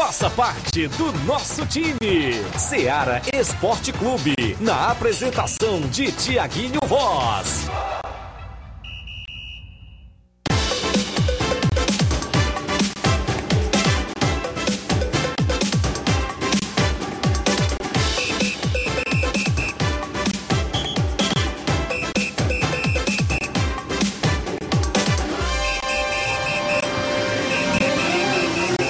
Faça parte do nosso time. Seara Esporte Clube. Na apresentação de Tiaguinho Voz.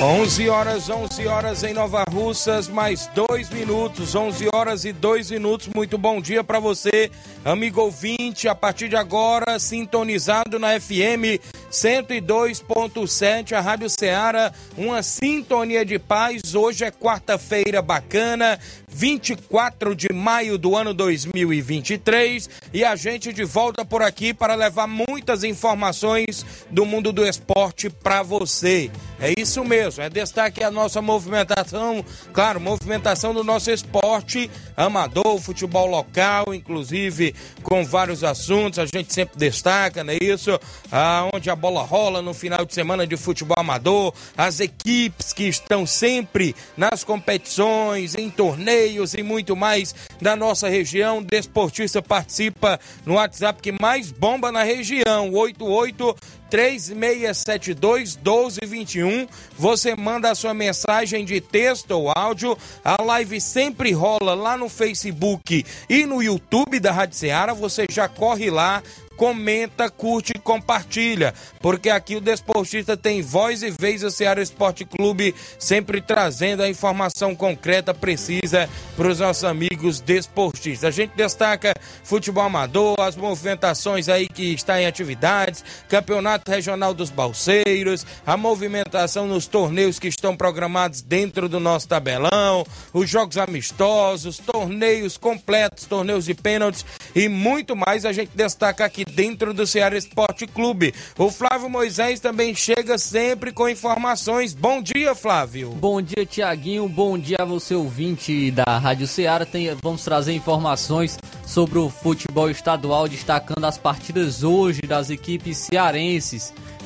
11 horas, 11 horas em Nova Russas, mais dois minutos, 11 horas e dois minutos. Muito bom dia para você, amigo ouvinte. A partir de agora, sintonizado na FM 102.7, a Rádio Ceará, uma sintonia de paz. Hoje é quarta-feira bacana, 24 de maio do ano 2023, e a gente de volta por aqui para levar muitas informações do mundo do esporte para você. É isso mesmo, é destaque a nossa movimentação, claro, movimentação do nosso esporte amador, futebol local, inclusive com vários assuntos, a gente sempre destaca, não é isso? Aonde a bola rola no final de semana de futebol amador, as equipes que estão sempre nas competições, em torneios e muito mais da nossa região. Desportista participa no WhatsApp que mais bomba na região, 88 3672 1221. Você manda a sua mensagem de texto ou áudio. A live sempre rola lá no Facebook e no YouTube da Rádio Ceará. Você já corre lá, comenta, curte e compartilha, porque aqui o Desportista tem voz e vez o Ceará Esporte Clube sempre trazendo a informação concreta, precisa para os nossos amigos desportistas. A gente destaca futebol amador, as movimentações aí que está em atividades, campeonato regional dos balseiros, a movimentação nos torneios que estão programados dentro do nosso tabelão, os jogos amistosos, torneios completos, torneios de pênaltis e muito mais a gente destaca aqui dentro do Ceará Esporte Clube. O Flávio Moisés também chega sempre com informações. Bom dia, Flávio. Bom dia, Tiaguinho. Bom dia a você, ouvinte da Rádio Ceará. Tem, vamos trazer informações sobre o futebol estadual, destacando as partidas hoje das equipes cearenses.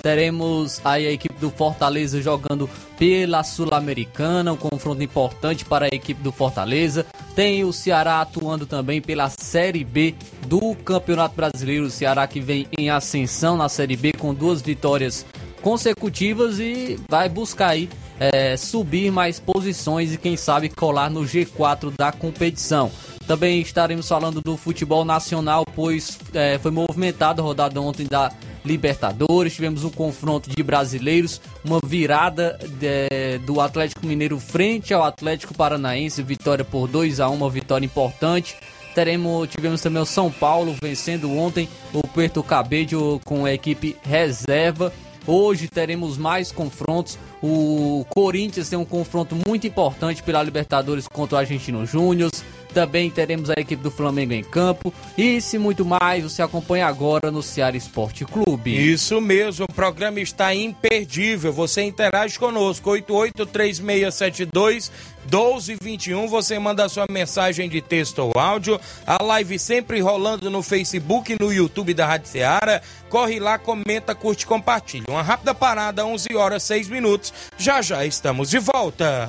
Teremos aí a equipe do Fortaleza jogando pela Sul-Americana, um confronto importante para a equipe do Fortaleza. Tem o Ceará atuando também pela Série B do Campeonato Brasileiro. O Ceará que vem em ascensão na Série B com duas vitórias consecutivas e vai buscar aí é, subir mais posições e quem sabe colar no G4 da competição. Também estaremos falando do futebol nacional, pois é, foi movimentada a rodada ontem da Libertadores, tivemos um confronto de brasileiros, uma virada de, do Atlético Mineiro frente ao Atlético Paranaense, vitória por 2 a 1 uma vitória importante. Teremos, tivemos também o São Paulo vencendo ontem o Puerto Cabello com a equipe reserva. Hoje teremos mais confrontos. O Corinthians tem um confronto muito importante pela Libertadores contra o Argentino Júnior. Também teremos a equipe do Flamengo em campo. E se muito mais, você acompanha agora no Ceará Esporte Clube. Isso mesmo, o programa está imperdível. Você interage conosco, 883672 1221. Você manda sua mensagem de texto ou áudio. A live sempre rolando no Facebook e no YouTube da Rádio Ceará. Corre lá, comenta, curte, compartilha. Uma rápida parada, 11 horas 6 minutos. Já já estamos de volta.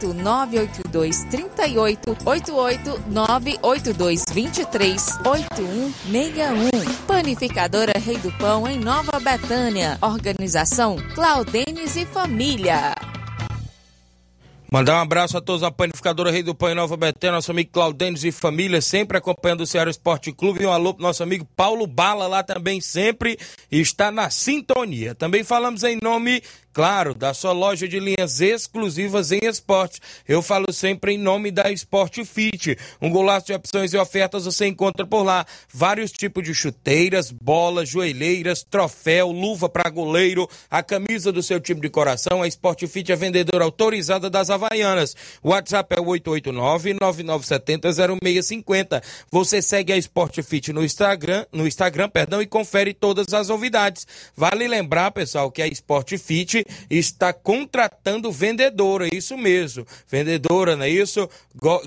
982 38 88 982 23 8161. Panificadora Rei do Pão em Nova Betânia. Organização Claudenes e Família. Mandar um abraço a todos a panificadora Rei do Pão em Nova Betânia, nosso amigo Claudênis e família, sempre acompanhando o Ceará Esporte Clube. E um alô pro nosso amigo Paulo Bala lá também, sempre está na sintonia. Também falamos em nome Claro, da sua loja de linhas exclusivas em esportes. Eu falo sempre em nome da Sport Fit. Um golaço de opções e ofertas você encontra por lá. Vários tipos de chuteiras, bolas, joelheiras, troféu, luva para goleiro, a camisa do seu time de coração. A Sport Fit é vendedora autorizada das Havaianas. WhatsApp é o 889-9970-0650. Você segue a Sport Fit no Instagram, no Instagram, perdão, e confere todas as novidades. Vale lembrar, pessoal, que a Sport Fit está contratando vendedora, isso mesmo. Vendedora, não é isso?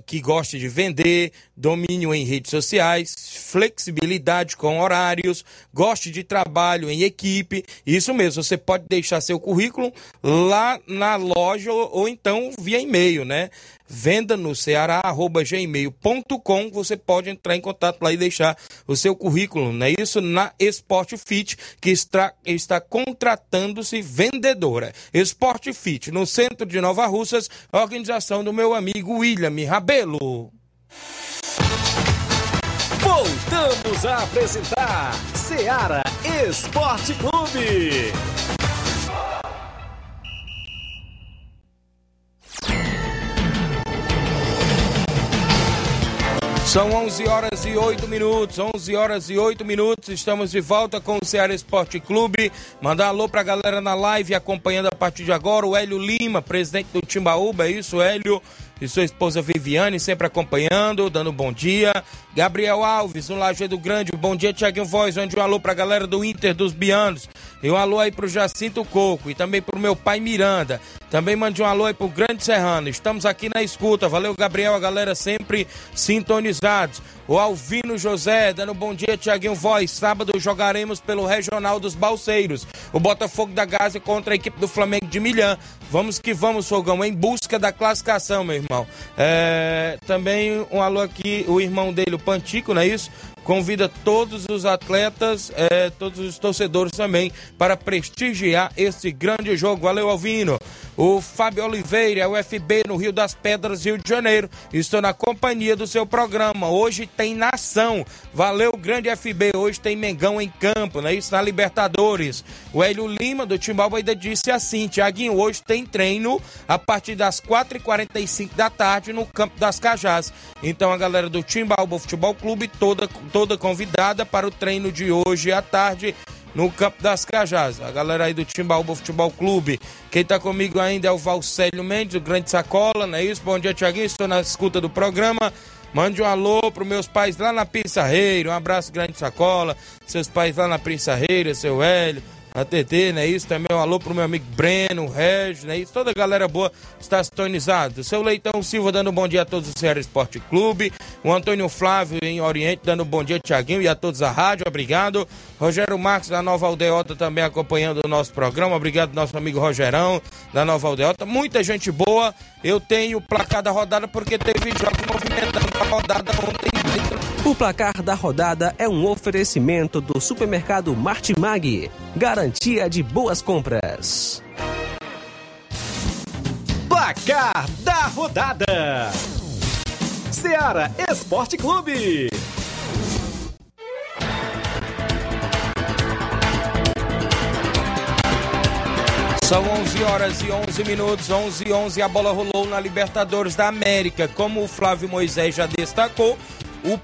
Que gosta de vender, domínio em redes sociais, flexibilidade com horários, goste de trabalho em equipe. Isso mesmo, você pode deixar seu currículo lá na loja ou, ou então via e-mail, né? Venda no ceará@gmail.com. Você pode entrar em contato lá e deixar o seu currículo, não é isso? Na Sport Fit, que está, está contratando-se vendedora. Sport Fit, no centro de Nova Russas, organização do meu amigo William Rabelo. Voltamos a apresentar Ceará Esporte Clube. São 11 horas e 8 minutos, 11 horas e 8 minutos. Estamos de volta com o Ceará Esporte Clube. Mandar alô pra galera na live acompanhando a partir de agora. O Hélio Lima, presidente do Timbaúba. É isso, Hélio? E sua esposa Viviane sempre acompanhando, dando bom dia. Gabriel Alves, no Lajeado Grande. Bom dia, Tiaguinho Voz. Mande um alô pra galera do Inter dos Bianos. E um alô aí pro Jacinto Coco. E também pro meu pai Miranda. Também mande um alô aí pro Grande Serrano. Estamos aqui na escuta. Valeu, Gabriel. A galera sempre sintonizados. O Alvino José, dando bom dia, Tiaguinho Voz. Sábado jogaremos pelo Regional dos Balseiros. O Botafogo da Gaza contra a equipe do Flamengo de Milhã. Vamos que vamos, Fogão, em busca da classificação, meu irmão. É, também um alô aqui, o irmão dele, o Pantico, não é isso? Convida todos os atletas, é, todos os torcedores também, para prestigiar esse grande jogo. Valeu, Alvino. O Fábio Oliveira, UFB no Rio das Pedras, Rio de Janeiro. Estou na companhia do seu programa. Hoje tem nação. Valeu, grande FB. Hoje tem Mengão em campo, né? Isso na Libertadores. O Hélio Lima, do Timbalba, ainda disse assim: Tiaguinho, hoje tem treino a partir das 4h45 da tarde no Campo das Cajás. Então a galera do Timbalba Futebol Clube toda toda convidada para o treino de hoje à tarde no Campo das Cajás. A galera aí do Timbaúba Futebol Clube. Quem tá comigo ainda é o Valcélio Mendes, o Grande Sacola, não é isso? Bom dia, Tiaguinho. Estou na escuta do programa. Mande um alô para meus pais lá na Pissarreira. Um abraço, Grande Sacola. Seus pais lá na Pissarreira, seu Hélio a TT, né? Isso também um alô pro meu amigo Breno, Regis, né? Isso, toda a galera boa está sintonizado. O seu Leitão Silva dando um bom dia a todos do Ceará Esporte Clube. O Antônio Flávio em Oriente dando um bom dia, Tiaguinho, e a todos a rádio, obrigado. Rogério Marques da Nova Aldeota também acompanhando o nosso programa. Obrigado, nosso amigo Rogerão da Nova Aldeota. Muita gente boa. Eu tenho o placar da rodada porque teve jogo movimentando a rodada ontem. O placar da rodada é um oferecimento do supermercado Martimag. Garantia de boas compras. Placar da rodada: Ceará Esporte Clube. São 11 horas e 11 minutos, 11 e 11. A bola rolou na Libertadores da América. Como o Flávio Moisés já destacou, o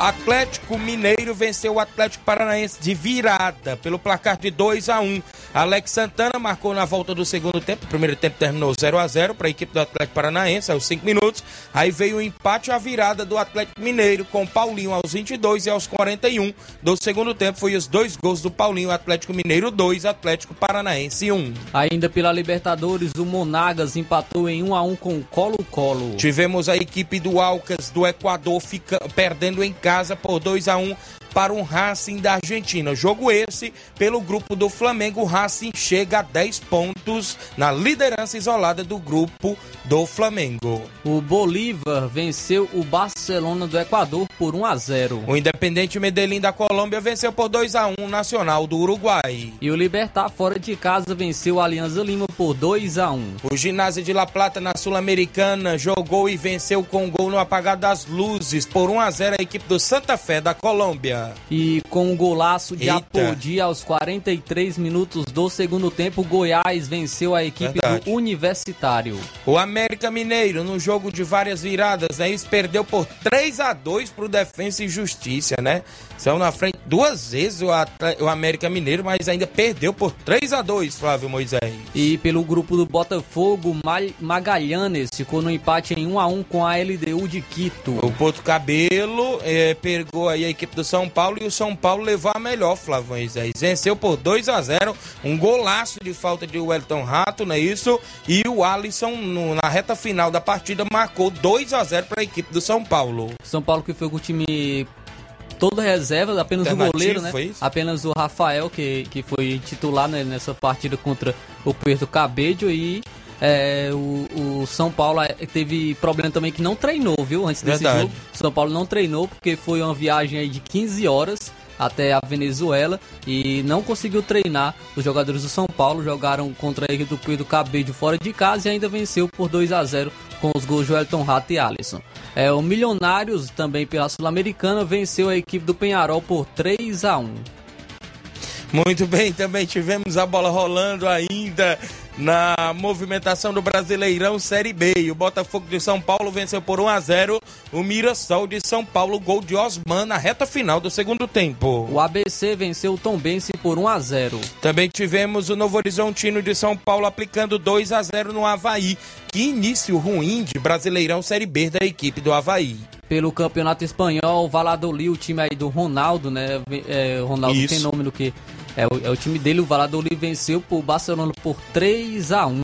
Atlético Mineiro venceu o Atlético Paranaense de virada pelo placar de 2 a 1. Alex Santana marcou na volta do segundo tempo. O primeiro tempo terminou 0 a 0 para a equipe do Atlético Paranaense, aos 5 minutos. Aí veio o empate e a virada do Atlético Mineiro com Paulinho aos 22 e aos 41 do segundo tempo. Foi os dois gols do Paulinho, Atlético Mineiro 2, Atlético Paranaense 1. Ainda pela Libertadores, o Monagas empatou em 1 a 1 com o Colo-Colo. Tivemos a equipe do Alcas do Equador fica, perdendo em casa por 2 a 1 para um Racing da Argentina. Jogo esse, pelo grupo do Flamengo, o Racing chega a 10 pontos na liderança isolada do grupo do Flamengo. O Bolívar venceu o Barcelona do Equador por 1 a 0. O Independente Medellín da Colômbia venceu por 2 a 1 Nacional do Uruguai. E o Libertar fora de casa venceu o Alianza Lima por 2 a 1. O Ginásio de La Plata na Sul-Americana jogou e venceu com um gol no apagar das luzes por 1 a 0 a equipe do Santa Fé da Colômbia. E com um golaço de Eita. Apodi aos 43 minutos do segundo tempo, o Goiás venceu a equipe Verdade. do Universitário. O América Mineiro, no jogo de várias viradas, né, isso perdeu por 3 a 2 pro Defensa e Justiça, né? Saiu na frente duas vezes o, o América Mineiro, mas ainda perdeu por 3 a 2 Flávio Moisés. E pelo grupo do Botafogo, Ma- Magallanes ficou no empate em 1 a 1 com a LDU de Quito. O Porto Cabelo eh, pegou aí a equipe do São Paulo e o São Paulo levou a melhor, Flávio Moisés. Venceu por 2 a 0 um golaço de falta de Wellington Rato, não é isso? E o Alisson, no- na reta final da partida, marcou 2 a 0 para a equipe do São Paulo. São Paulo que foi com o time todo reserva, apenas o goleiro, né? Apenas o Rafael, que, que foi titular né, nessa partida contra o Puerto Cabello e é, o, o São Paulo eh, teve problema também que não treinou, viu? Antes desse Verdade. jogo. São Paulo não treinou porque foi uma viagem aí de 15 horas até a Venezuela e não conseguiu treinar. Os jogadores do São Paulo jogaram contra a equipe do Puerto Cabello fora de casa e ainda venceu por 2 a 0 com os gols de Elton Rato e Alisson. É, o Milionários, também pela Sul-Americana, venceu a equipe do Penharol por 3 a 1 Muito bem, também tivemos a bola rolando ainda na movimentação do Brasileirão Série B. O Botafogo de São Paulo venceu por 1 a 0 o Mirassol de São Paulo, gol de Osman na reta final do segundo tempo. O ABC venceu o Tombense por 1 a 0 Também tivemos o Novo Horizontino de São Paulo aplicando 2 a 0 no Havaí. Que início ruim de Brasileirão Série B da equipe do Havaí. Pelo Campeonato Espanhol, o Valladolid, o time aí do Ronaldo, né? É, Ronaldo Isso. Fenômeno, que é o, é o time dele. O Valladolid venceu o Barcelona por 3 a 1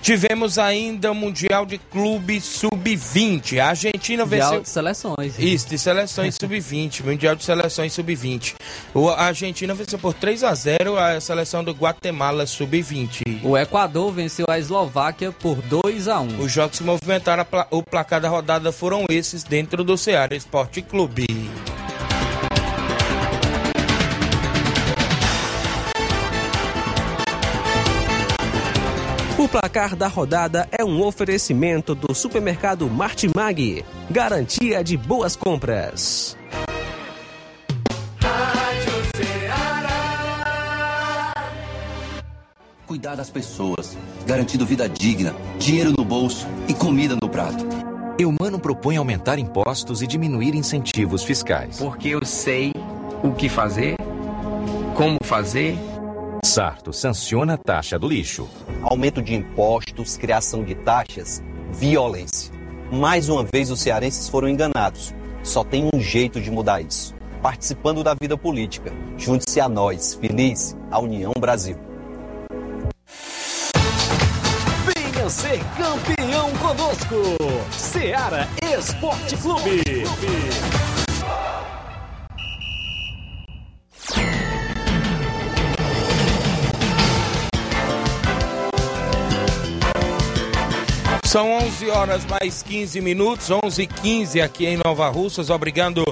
Tivemos ainda o Mundial de Clube Sub-20. A Argentina Mundial venceu. de seleções. Isso, de seleções sub-20, Mundial de Seleções sub-20. O- A Argentina venceu por 3 a 0 a seleção do Guatemala sub-20. O Equador venceu a Eslováquia por 2 a 1 Os jogos que movimentaram o placar da rodada foram esses dentro do Ceará Esporte Clube. O placar da rodada é um oferecimento do supermercado Martimag. Garantia de boas compras. Cuidar das pessoas, garantindo vida digna, dinheiro no bolso e comida no prato. Eumano propõe aumentar impostos e diminuir incentivos fiscais. porque eu sei o que fazer, como fazer. Sarto sanciona a taxa do lixo. aumento de impostos, criação de taxas, violência. Mais uma vez os cearenses foram enganados. Só tem um jeito de mudar isso. Participando da vida política. Junte-se a nós. Feliz a União Brasil. Venha ser campeão conosco. Seara Esporte Clube. São 11 horas mais 15 minutos, 11 e 15 aqui em Nova Russas. Obrigado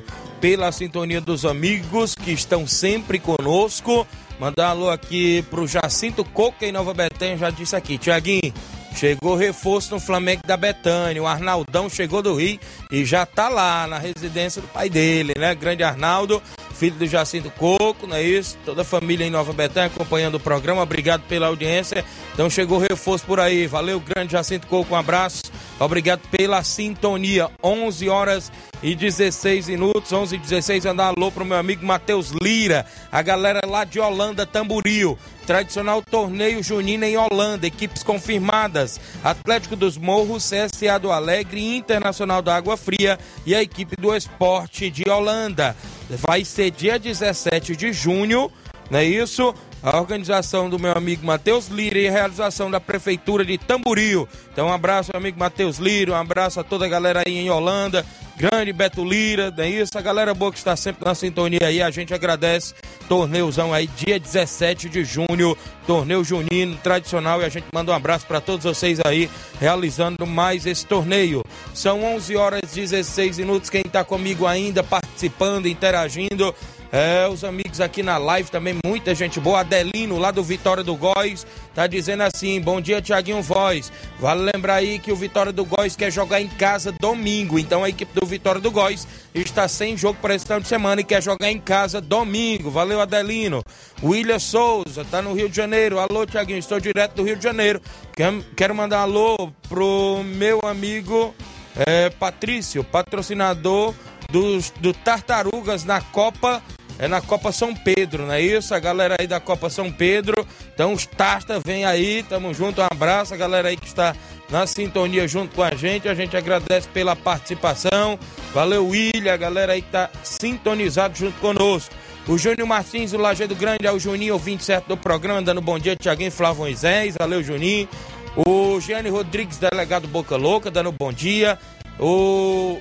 pela sintonia dos amigos que estão sempre conosco. Mandar alô aqui pro Jacinto Coca em Nova Betânia, já disse aqui. Tiaguinho, chegou reforço no Flamengo da Betânia. O Arnaldão chegou do Rio e já tá lá na residência do pai dele, né? Grande Arnaldo, filho do Jacinto Coco, não é isso? Toda a família em Nova Betânia acompanhando o programa. Obrigado pela audiência. Então chegou reforço por aí. Valeu, grande Jacinto Coco, um abraço. Obrigado pela sintonia. 11 horas e 16 minutos, 11 e 16. Andar alô pro meu amigo Matheus Lira, a galera lá de Holanda, Tamburil. Tradicional torneio junino em Holanda, equipes confirmadas: Atlético dos Morros, CSA do Alegre, Internacional da Água Fria e a equipe do Esporte de Holanda. Vai ser dia 17 de junho, não é isso? A organização do meu amigo Matheus Lira e a realização da Prefeitura de Tamboril. Então, um abraço, meu amigo Matheus Lira, um abraço a toda a galera aí em Holanda, grande Beto Lira, é isso? A galera boa que está sempre na sintonia aí, a gente agradece. Torneuzão aí, dia 17 de junho, torneio junino tradicional e a gente manda um abraço para todos vocês aí, realizando mais esse torneio. São 11 horas e 16 minutos, quem está comigo ainda, participando, interagindo é, os amigos aqui na live também, muita gente boa. Adelino, lá do Vitória do Góis, tá dizendo assim: Bom dia, Tiaguinho Voz. Vale lembrar aí que o Vitória do Góis quer jogar em casa domingo. Então a equipe do Vitória do Góis está sem jogo para esse final de semana e quer jogar em casa domingo. Valeu, Adelino. William Souza, tá no Rio de Janeiro. Alô, Tiaguinho, estou direto do Rio de Janeiro. Quero mandar um alô pro meu amigo é, Patrício, patrocinador dos, do Tartarugas na Copa é na Copa São Pedro, não é isso? A galera aí da Copa São Pedro. Então os Tarta vem aí, tamo junto, um abraço, a galera aí que está na sintonia junto com a gente. A gente agradece pela participação. Valeu, William, a galera aí que tá sintonizado junto conosco. O Júnior Martins, do Lajeado Grande, é o Juninho, ouvinte certo do programa, dando bom dia, Tiaguinho Flávio Moisés. Valeu, Juninho. O Gianni Rodrigues, delegado Boca Louca, dando bom dia. O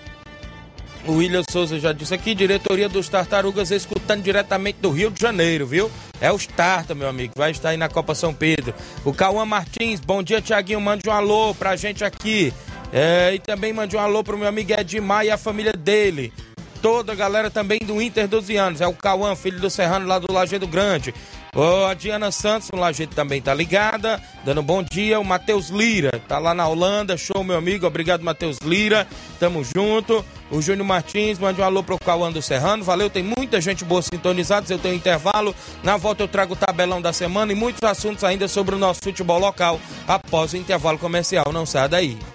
o William Souza já disse aqui, diretoria dos Tartarugas escutando diretamente do Rio de Janeiro, viu? É os Tarta, meu amigo, vai estar aí na Copa São Pedro. O Cauã Martins, bom dia, Tiaguinho, mande um alô pra gente aqui. É, e também mande um alô pro meu amigo Edmar e a família dele. Toda a galera também do Inter 12 anos. É o Cauã, filho do Serrano lá do Lajeado Grande. Oh, a Diana Santos, no Lajeito também tá ligada, dando bom dia. O Matheus Lira, tá lá na Holanda. Show, meu amigo. Obrigado, Matheus Lira. Tamo junto. O Júnior Martins, mande um alô pro Cauã do Serrano. Valeu, tem muita gente boa sintonizada. Eu tenho intervalo. Na volta eu trago o tabelão da semana e muitos assuntos ainda sobre o nosso futebol local após o intervalo comercial. Não saia daí.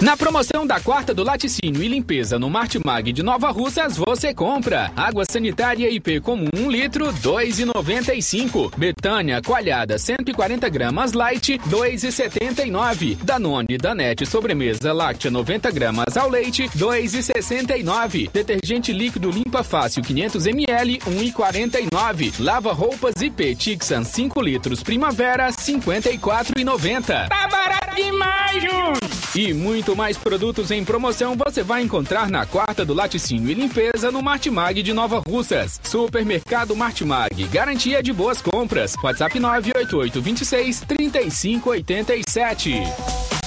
Na promoção da quarta do laticínio e limpeza no Martimag de Nova Russas, você compra água sanitária IP comum 1 litro, 2,95. Betânia coalhada 140 gramas light, 2,79. Danone Danete sobremesa láctea 90 gramas ao leite, 2,69. Detergente líquido limpa fácil 500 ml, 1,49. Lava roupas IP Tixan 5 litros primavera, 54,90. Tá barato demais, Júnior! E muito mais produtos em promoção você vai encontrar na quarta do laticínio e limpeza no Martimag de Nova Russas. Supermercado Martimag, garantia de boas compras. WhatsApp 988 26 3587.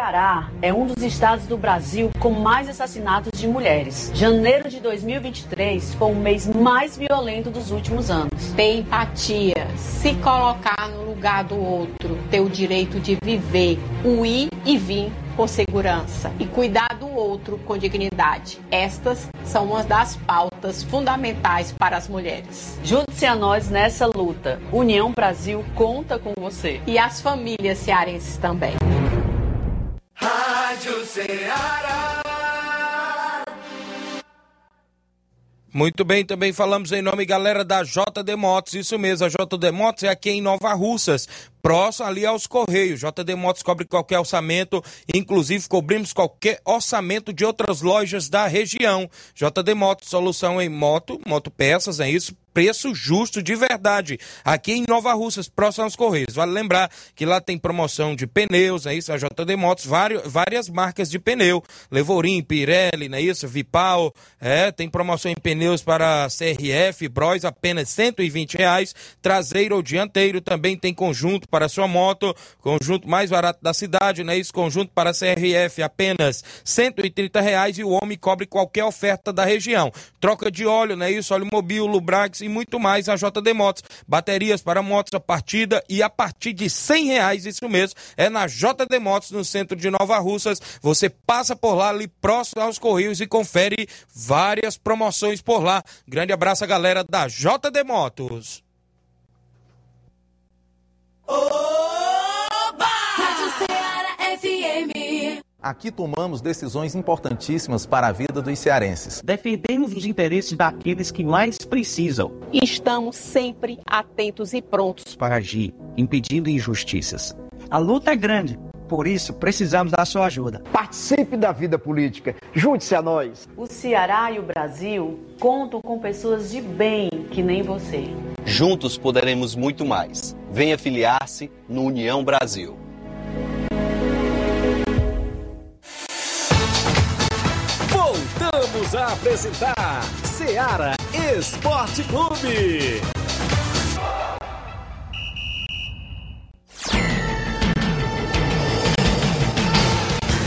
Ceará é um dos estados do Brasil com mais assassinatos de mulheres. Janeiro de 2023 foi o mês mais violento dos últimos anos. Ter empatia, se colocar no lugar do outro, ter o direito de viver, o ir e vir com segurança e cuidar do outro com dignidade. Estas são uma das pautas fundamentais para as mulheres. Junte-se a nós nessa luta. União Brasil conta com você. E as famílias cearenses também. Rádio Ceará. Muito bem, também falamos em nome, galera, da JD Motos. Isso mesmo, a JD Motos é aqui em Nova Russas, próximo ali aos Correios. JD Motos cobre qualquer orçamento, inclusive cobrimos qualquer orçamento de outras lojas da região. JD Motos, solução em moto, motopeças, é isso, preço justo de verdade. Aqui em Nova Russas, próximo aos Correios. Vale lembrar que lá tem promoção de pneus, é isso? A JD Motos, vários, várias marcas de pneu. Levorim, Pirelli, não é isso? Vipal, é, tem promoção em pneus para CRF, Bros, apenas 120 reais. Traseiro ou dianteiro também tem conjunto para sua moto, conjunto mais barato da cidade, né? Isso, conjunto para CRF apenas 130 reais e o homem cobre qualquer oferta da região. Troca de óleo, né? Isso, óleo mobil, Lubrax e muito mais a JD Motos. Baterias para motos a partida e a partir de R$ reais, isso mesmo, é na JD Motos, no centro de Nova Russas. Você passa por lá, ali próximo aos Correios e confere várias promoções por lá. Grande abraço galera da JD Motos. Oba! Rádio Ceará FM. Aqui tomamos decisões importantíssimas para a vida dos cearenses. Defendemos os interesses daqueles que mais precisam. E estamos sempre atentos e prontos para agir, impedindo injustiças. A luta é grande, por isso precisamos da sua ajuda. Participe da vida política, junte-se a nós. O Ceará e o Brasil contam com pessoas de bem que nem você. Juntos poderemos muito mais. Venha filiar-se no União Brasil. Voltamos a apresentar Seara Esporte Clube.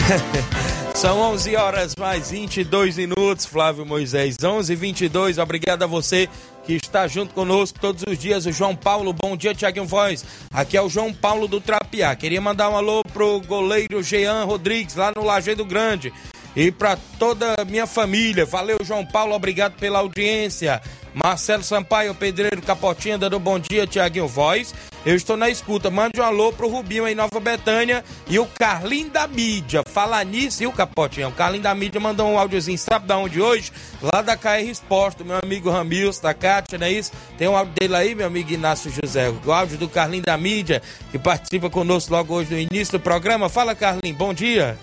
São 11 horas mais 22 minutos, Flávio Moisés. 11 e 22 Obrigado a você que está junto conosco todos os dias. O João Paulo, bom dia, Tiaguinho Voz. Aqui é o João Paulo do Trapiá. Queria mandar um alô pro goleiro Jean Rodrigues, lá no Lajeado Grande. E para toda a minha família. Valeu, João Paulo, obrigado pela audiência. Marcelo Sampaio, Pedreiro Capotinha, dando bom dia, Tiaguinho Voz. Eu estou na escuta. Mande um alô pro Rubinho em Nova Betânia e o Carlinho da Mídia. Falar nisso, e o Capotinha? O Carlinho da Mídia mandou um áudiozinho, sabe da onde hoje? Lá da KR Esporte, meu amigo Ramils, da Cátia, não é isso? Tem um áudio dele aí, meu amigo Inácio José. O áudio do Carlinho da Mídia, que participa conosco logo hoje no início do programa. Fala, Carlinho, bom dia.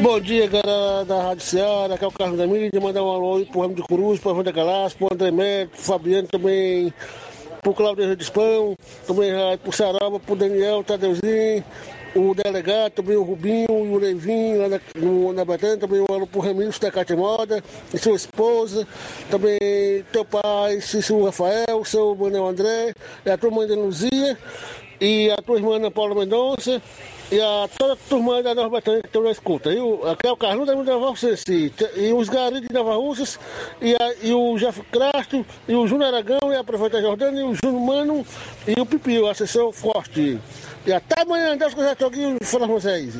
Bom dia, galera da Rádio Ceará, aqui é o Carlos da Mídia, mandar um alô aí pro Ramo de Cruz, pro Evandro Galácio, pro André Mérito, pro Fabiano também, pro Claudio Redispão, também pro Sarava, pro Daniel, Tadeuzinho, o delegado, também o Rubinho e o Leivinho lá na, no, na Betânia, também um alô pro Remilson da Cátia Moda, e sua esposa, também teu pai, Cícero Rafael, seu Manuel André, e a tua mãe da Luzia, e a tua irmã Ana Paula Mendonça, e a toda a turma da Nova Betânia que estão na escuta. E o, aqui é o Carlos da Nova Russense, e os garis de Nova Russas, e, a, e o Jeff Crasto, e o Júnior Aragão, e a prefeita Jordana, e o Júnior Mano, e o Pipio, a sessão forte. E até amanhã, Deus quiser, estou aqui falando com vocês.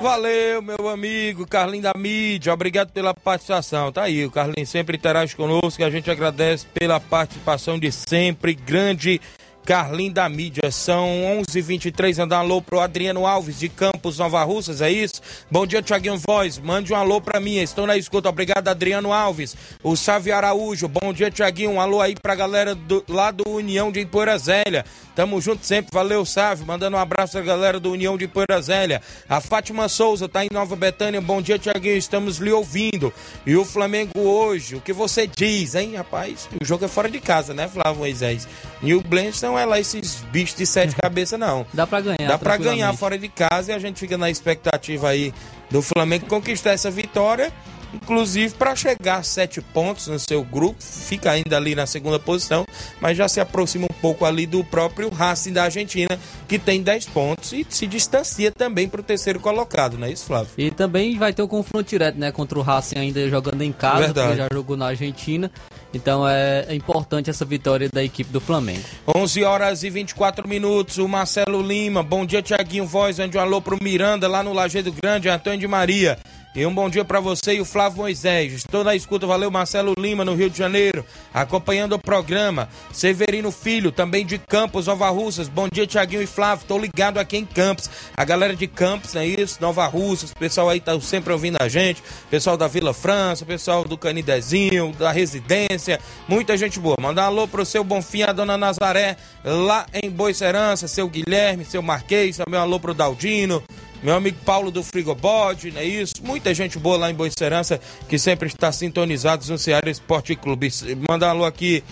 Valeu, meu amigo Carlinho da Mídia, obrigado pela participação. Tá aí, o Carlinho sempre interage conosco, a gente agradece pela participação de sempre, grande Carlinho da mídia. São 11h23. Mandar um alô pro Adriano Alves de Campos, Nova Russas, é isso? Bom dia, Tiaguinho Voz. Mande um alô pra mim. Estou na escuta. Obrigado, Adriano Alves. O Sávio Araújo. Bom dia, Tiaguinho. Um alô aí pra galera do, lá do União de Ipoeira Zélia. Tamo junto sempre. Valeu, Sávio. Mandando um abraço pra galera do União de Ipoeira Zélia. A Fátima Souza tá em Nova Betânia. Bom dia, Tiaguinho. Estamos lhe ouvindo. E o Flamengo hoje, o que você diz, hein, rapaz? O jogo é fora de casa, né, Flávio Moisés? E o Blenson não é lá esses bichos de sete cabeças, não. Dá pra ganhar. Dá pra ganhar fora de casa e a gente fica na expectativa aí do Flamengo conquistar essa vitória. Inclusive para chegar a sete pontos no seu grupo, fica ainda ali na segunda posição, mas já se aproxima um pouco ali do próprio Racing da Argentina, que tem 10 pontos e se distancia também para o terceiro colocado, não é isso, Flávio? E também vai ter o confronto direto, né, contra o Racing ainda jogando em casa, Verdade. porque já jogou na Argentina. Então é, é importante essa vitória da equipe do Flamengo. 11 horas e 24 minutos. O Marcelo Lima. Bom dia, Tiaguinho Voz. Ande um alô pro Miranda, lá no Lajeado Grande, Antônio de Maria. E um bom dia para você e o Flávio Moisés. Estou na escuta, valeu Marcelo Lima, no Rio de Janeiro, acompanhando o programa. Severino Filho, também de Campos, Nova Russas. Bom dia, Tiaguinho e Flávio. Estou ligado aqui em Campos. A galera de Campos, não é isso? Nova Russas, o pessoal aí tá sempre ouvindo a gente. Pessoal da Vila França, pessoal do Canidezinho, da Residência. Muita gente boa. Mandar um alô pro seu Bonfim, a dona Nazaré, lá em Boicerança, seu Guilherme, seu Marquês. Também um alô pro Daldino meu amigo Paulo do Frigobode, não é isso? Muita gente boa lá em Boicerança que sempre está sintonizados no Ceará Esporte Clube. Mandar um alô aqui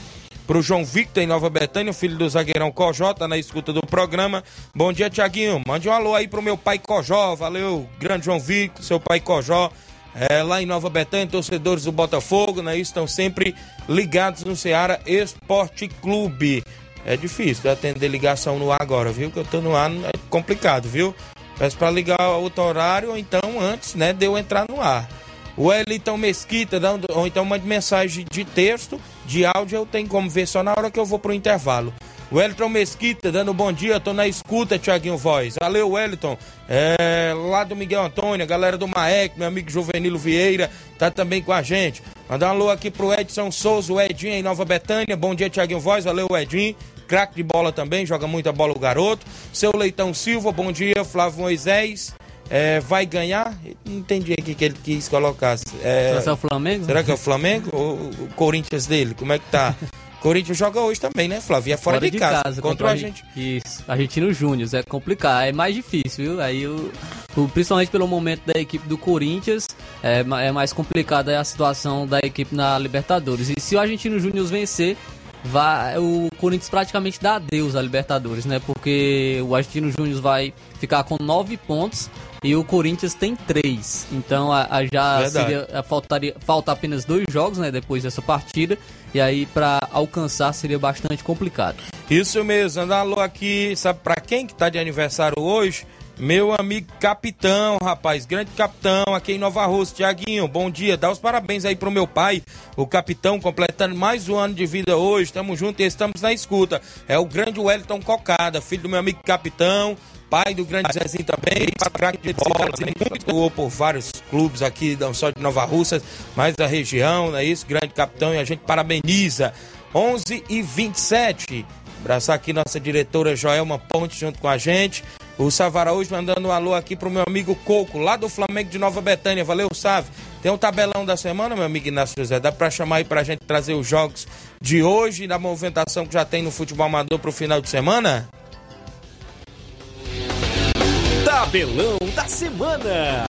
pro João Victor em Nova Betânia, filho do zagueirão Cojó, tá na escuta do programa. Bom dia, Tiaguinho. Mande um alô aí pro meu pai Cojó. Valeu, grande João Victor, seu pai Cojó. É, lá em Nova Betânia, torcedores do Botafogo, né? Estão sempre ligados no Ceará Esporte Clube. É difícil de atender ligação no ar agora, viu? Que eu tô no ar, é complicado, viu? Peço para ligar outro horário ou então antes, né, de eu entrar no ar. O Wellington Mesquita, ou então mande mensagem de texto, de áudio, eu tenho como ver só na hora que eu vou pro intervalo. Wellington Mesquita, dando bom dia, tô na escuta, Tiaguinho Voz. Valeu, Wellington. É, lá do Miguel Antônio, galera do Maek, meu amigo Juvenilo Vieira, tá também com a gente. Mandar um alô aqui pro Edson Souza, o Edinho em Nova Betânia. Bom dia, Tiaguinho Voz. Valeu, Edinho. Craque de bola também, joga muita bola o garoto. Seu Leitão Silva, bom dia. Flávio Moisés. É, vai ganhar? Não entendi o que, que ele quis colocar. É, Será que é o Flamengo? Será que é o Flamengo ou o Corinthians dele? Como é que tá? Corinthians joga hoje também, né, Flávio? É fora, de, casa, contra, a gente. Isso, Argentino Júnior, é complicado, é mais difícil, viu? Aí o, o- principalmente pelo momento da equipe do Corinthians, é, é mais complicada a situação da equipe na Libertadores. E se o Argentino Júnior vencer, vai, o Corinthians praticamente dá adeus à Libertadores, né? Porque o Argentino Júnior vai ficar com nove pontos e o Corinthians tem três. Então a, a já seria a- faltaria falta apenas dois jogos, né, depois dessa partida, e aí para alcançar seria bastante complicado. Isso mesmo, anda aqui, sabe pra quem que tá de aniversário hoje? Meu amigo capitão, rapaz, grande capitão aqui em Nova Rússia, Tiaguinho, bom dia, dá os parabéns aí pro meu pai, o capitão, completando mais um ano de vida hoje, tamo junto e estamos na escuta. É o grande Wellington Cocada, filho do meu amigo capitão, pai do grande Zezinho também, craque de bola, né? atuou por vários clubes aqui, não só de Nova Rússia, mas da região, não é isso? Grande capitão, e a gente parabeniza. 11 e 27. Abraçar aqui nossa diretora Joelma Ponte junto com a gente. O Savaraújo mandando um alô aqui pro meu amigo Coco, lá do Flamengo de Nova Betânia. Valeu, Save. Tem um tabelão da semana, meu amigo Inácio José. Dá pra chamar aí pra gente trazer os jogos de hoje, da movimentação que já tem no futebol amador pro final de semana? Tabelão da semana.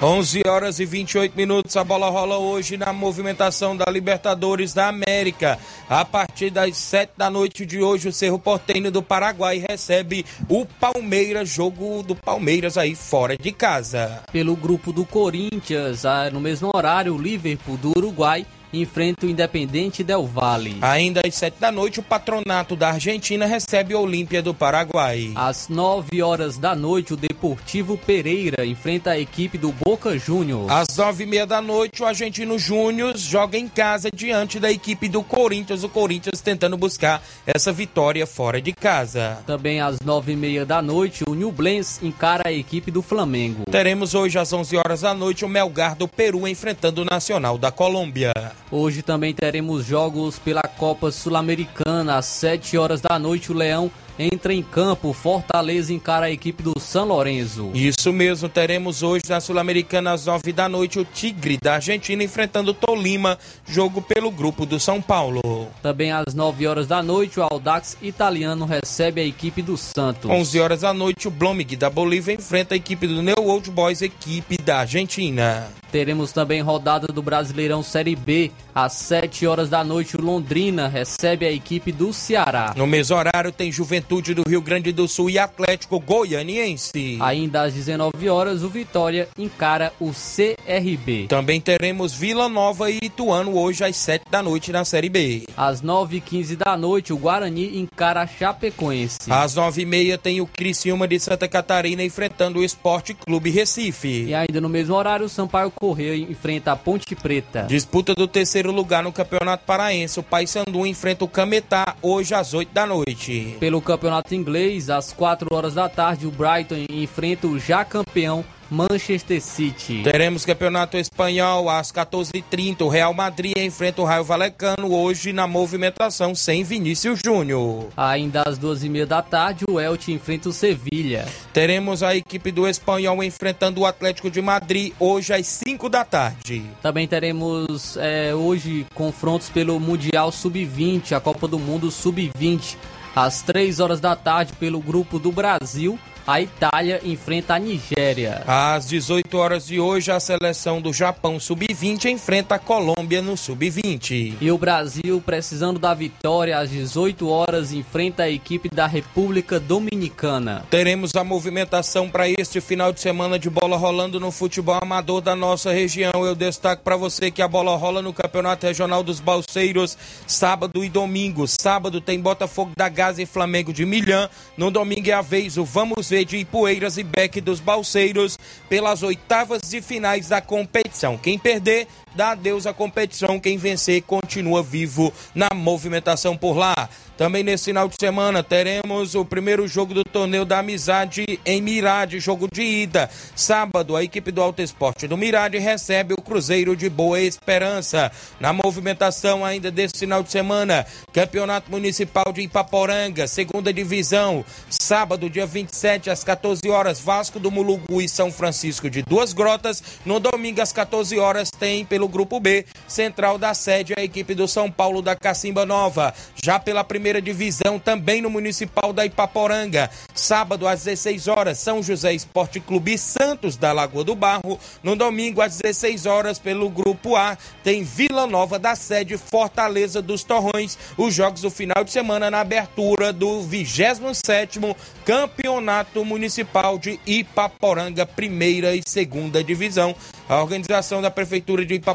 Onze horas e 28 minutos, a bola rola hoje na movimentação da Libertadores da América. A partir das 7 da noite de hoje, o Cerro Porteño do Paraguai recebe o Palmeiras, jogo do Palmeiras aí fora de casa. Pelo grupo do Corinthians, ah, no mesmo horário, o Liverpool do Uruguai enfrenta o Independente Del Valle. Ainda às 7 da noite, o Patronato da Argentina recebe o Olímpia do Paraguai. Às 9 horas da noite, o Deportivo Pereira enfrenta a equipe do Boca Juniors. Às nove e meia da noite, o Argentino Júnior joga em casa diante da equipe do Corinthians. O Corinthians tentando buscar essa vitória fora de casa. Também às 9 e meia da noite, o Nublense encara a equipe do Flamengo. Teremos hoje às 11 horas da noite o Melgar do Peru enfrentando o Nacional da Colômbia. Hoje também teremos jogos pela Copa Sul-Americana. Às 7 horas da noite, o Leão entra em campo. Fortaleza encara a equipe do São Lourenço. Isso mesmo, teremos hoje na Sul-Americana às 9 da noite o Tigre da Argentina enfrentando o Tolima, jogo pelo grupo do São Paulo. Também às 9 horas da noite, o Audax italiano recebe a equipe do Santos. 11 horas da noite, o Blomig da Bolívia enfrenta a equipe do New Old Boys, equipe da Argentina. Teremos também rodada do Brasileirão Série B. Às 7 horas da noite, o Londrina recebe a equipe do Ceará. No mesmo horário tem Juventude do Rio Grande do Sul e Atlético Goianiense. Ainda às 19 horas, o Vitória encara o CRB. Também teremos Vila Nova e Ituano hoje às 7 da noite na Série B. Às 9h15 da noite, o Guarani encara a Chapecoense. Às 9h30 tem o Criciúma de Santa Catarina enfrentando o Esporte Clube Recife. E ainda no mesmo horário, o Sampaio Correia enfrenta a Ponte Preta. Disputa do terceiro lugar no Campeonato Paraense. O Paysandu enfrenta o Cametá hoje às 8 da noite. Pelo Campeonato Inglês, às 4 horas da tarde, o Brighton enfrenta o já campeão Manchester City. Teremos Campeonato Espanhol às 14h30. O Real Madrid enfrenta o Raio Valecano hoje na movimentação sem Vinícius Júnior. Ainda às duas e meia da tarde, o Elche enfrenta o Sevilha. Teremos a equipe do Espanhol enfrentando o Atlético de Madrid hoje às 5 da tarde. Também teremos é, hoje confrontos pelo Mundial Sub-20, a Copa do Mundo Sub-20. Às 3 horas da tarde, pelo Grupo do Brasil, a Itália enfrenta a Nigéria. Às 18 horas de hoje, a seleção do Japão Sub-20 enfrenta a Colômbia no Sub-20. E o Brasil, precisando da vitória, às 18 horas enfrenta a equipe da República Dominicana. Teremos a movimentação para este final de semana de bola rolando no futebol amador da nossa região. Eu destaco para você que a bola rola no Campeonato Regional dos Balseiros, sábado e domingo. Sábado tem Botafogo da Gaza e Flamengo de Milhã. No domingo é a vez o Vamos Ver de Ipueiras e Beck dos Balseiros pelas oitavas de finais da competição. Quem perder, dá adeus à competição. Quem vencer, continua vivo na movimentação por lá. Também nesse final de semana teremos o primeiro jogo do torneio da amizade em Mirade, jogo de ida. Sábado, a equipe do Alto Esporte do Mirade recebe o Cruzeiro de Boa Esperança. Na movimentação ainda desse final de semana, Campeonato Municipal de Ipaporanga, segunda divisão. Sábado, dia 27, às 14 horas, Vasco do Mulugu e São Francisco de Duas Grotas. No domingo, às 14 horas, tem pelo Grupo B, central da sede, a equipe do São Paulo da Cacimba Nova. Já pela primeira divisão, também no Municipal da Ipaporanga. Sábado, às 16 horas, São José Esporte Clube Santos da Lagoa do Barro. No domingo, às 16 horas, pelo Grupo A, tem Vila Nova da sede Fortaleza dos Torrões. Os jogos do final de semana na abertura do 27º Campeonato Municipal de Ipaporanga, primeira e segunda divisão. A organização da Prefeitura de Ipaporanga,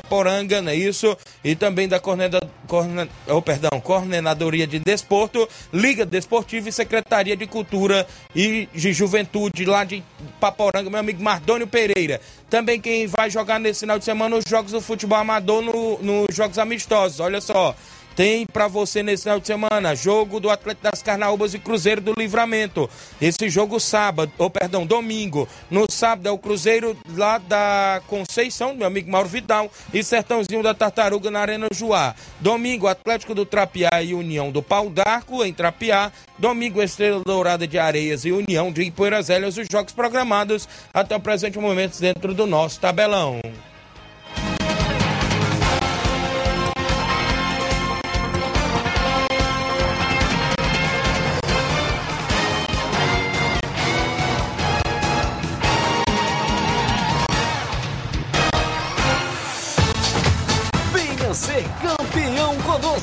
não é isso? E também da Corneda, Corne, oh, perdão, Coordenadoria de Desporto, Liga Desportiva e Secretaria de Cultura e de Juventude lá de Ipaporanga, meu amigo Mardônio Pereira. Também quem vai jogar nesse final de semana os jogos do futebol amador nos no jogos amistosos. Olha só. Tem para você nesse final de semana jogo do Atlético das Carnaúbas e Cruzeiro do Livramento. Esse jogo sábado, ou perdão, domingo. No sábado é o Cruzeiro lá da Conceição, meu amigo Mauro Vidal, e Sertãozinho da Tartaruga na Arena Joá. Domingo, Atlético do Trapiá e União do Pau d'Arco em Trapiá. Domingo, Estrela Dourada de Areias e União de Ipoeiras Velhas, os jogos programados até o presente momento dentro do nosso tabelão.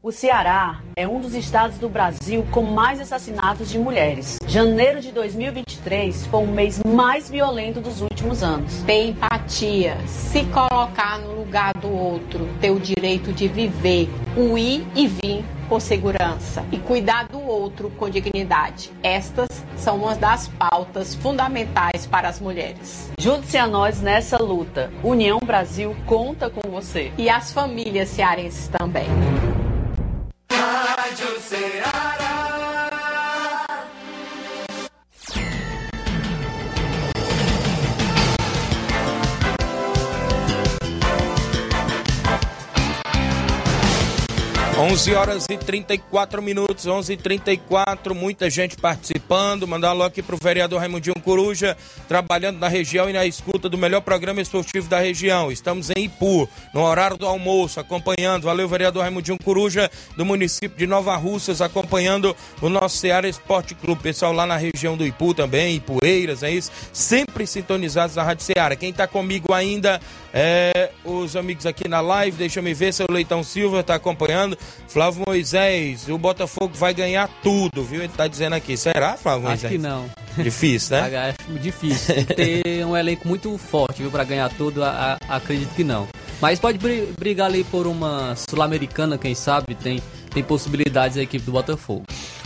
O Ceará é um dos estados do Brasil com mais assassinatos de mulheres. Janeiro de 2023 foi o mês mais violento dos últimos anos. Ter empatia, se colocar no lugar do outro, ter o direito de viver, o ir e vir com segurança e cuidar do outro com dignidade. Estas são uma das pautas fundamentais para as mulheres. Junte-se a nós nessa luta. União Brasil conta com você. E as famílias cearenses também. Ceará. 11 horas e 34 minutos, 11 e 34 muita gente participando. Mandar alô aqui pro vereador Raimundinho Coruja, trabalhando na região e na escuta do melhor programa esportivo da região. Estamos em Ipu, no horário do almoço, acompanhando. Valeu, vereador Raimundinho Coruja, do município de Nova Russas, acompanhando o nosso Ceará Esporte Clube. Pessoal lá na região do Ipu também, Ipueiras, é isso? Sempre sintonizados na Rádio Ceará. Quem tá comigo ainda é os amigos aqui na live, deixa eu ver, seu Leitão Silva tá acompanhando. Flávio Moisés, o Botafogo vai ganhar tudo, viu? Ele tá dizendo aqui. Será, Flávio Moisés? Acho que não. Difícil, né? Acho difícil. Ter um elenco muito forte, viu, pra ganhar tudo. A, a, acredito que não. Mas pode bri- brigar ali por uma Sul-Americana, quem sabe? Tem, tem possibilidades a equipe do Botafogo.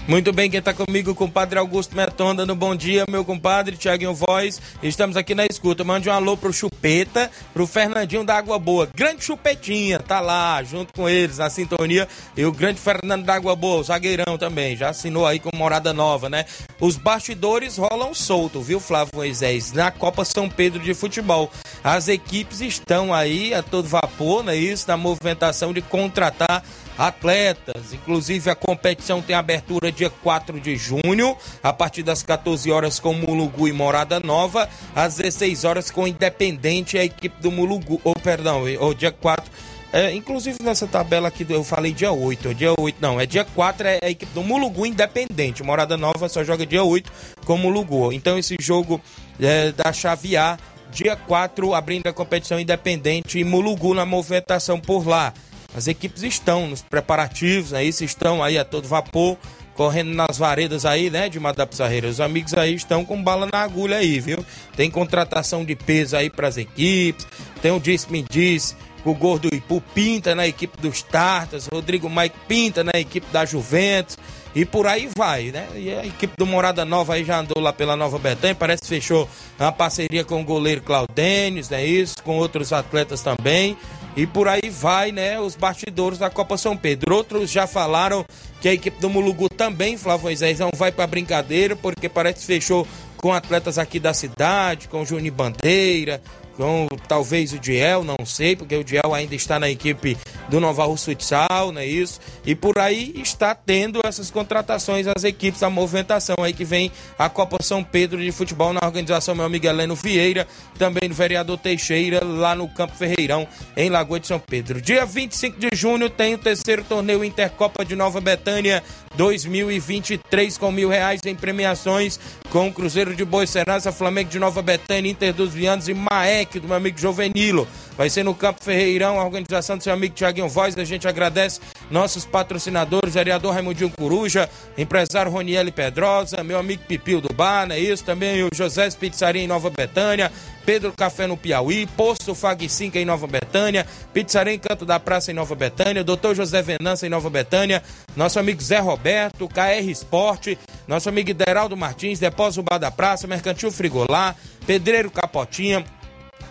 Muito bem, quem está comigo, compadre Augusto Meton, dando bom dia, meu compadre Tiaguinho Voz. Estamos aqui na escuta. Mande um alô pro Chupeta, pro Fernandinho da Água Boa. Grande Chupetinha, tá lá, junto com eles, na sintonia. E o grande Fernando da Água Boa, o zagueirão também, já assinou aí com Morada Nova, né? Os bastidores rolam solto, viu, Flávio Moisés? Na Copa São Pedro de Futebol. As equipes estão aí a todo vapor, não é isso? Na movimentação de contratar atletas. Inclusive a competição tem abertura dia 4 de junho, a partir das 14 horas com Mulugu e Morada Nova, às 16 horas com Independente e a equipe do Mulugu, ou perdão, ou dia 4 É, inclusive nessa tabela aqui, eu falei dia 8. Dia 8 não, é dia 4 é a equipe do Mulugu Independente. Morada Nova só joga dia 8 com Mulugu. Então esse jogo é, da chave A, dia 4, abrindo a competição independente e Mulugu na movimentação por lá. As equipes estão nos preparativos, aí se estão aí a todo vapor, correndo nas varedas aí, né, de Mata Pizarreira. Os amigos aí estão com bala na agulha aí, viu? Tem contratação de peso aí para as equipes, tem o disse-me disse, o Gordo Ipu pinta na equipe dos Tartas, Rodrigo Mike pinta na equipe da Juventus e por aí vai, né? E a equipe do Morada Nova aí já andou lá pela Nova Betânia, parece que fechou uma parceria com o goleiro Claudênis, né? Isso, com outros atletas também. E por aí vai, né? Os bastidores da Copa São Pedro. Outros já falaram que a equipe do Mulugu também, Flávio Moisés, não vai pra brincadeira, porque parece que fechou com atletas aqui da cidade, com o Bandeira, com talvez o Diel, não sei, porque o Diel ainda está na equipe do Nova Rússia Futsal, não é isso? E por aí está tendo essas contratações, as equipes, a movimentação aí que vem a Copa São Pedro de Futebol na organização meu amigo Heleno Vieira, também do vereador Teixeira, lá no Campo Ferreirão, em Lagoa de São Pedro. Dia 25 de junho tem o terceiro torneio Intercopa de Nova Betânia 2023 com mil reais em premiações com o Cruzeiro de Boa Serança, Flamengo de Nova Betânia, Inter dos Vianos e Maek do meu amigo Jovenilo. Vai ser no Campo Ferreirão, a organização do seu amigo Tiaguinho Voz. A gente agradece nossos patrocinadores, vereador Raimundinho Coruja, empresário Roniele Pedrosa, meu amigo Pipil do Bar, né? Isso também o José Pizzaria em Nova Betânia, Pedro Café no Piauí, Posto Fag 5 em Nova Betânia, Pizzaria em Canto da Praça em Nova Betânia, Doutor José Venança em Nova Betânia, nosso amigo Zé Roberto, KR Esporte, nosso amigo Deraldo Martins, Depósito Bar da Praça, Mercantil Frigolá, Pedreiro Capotinha,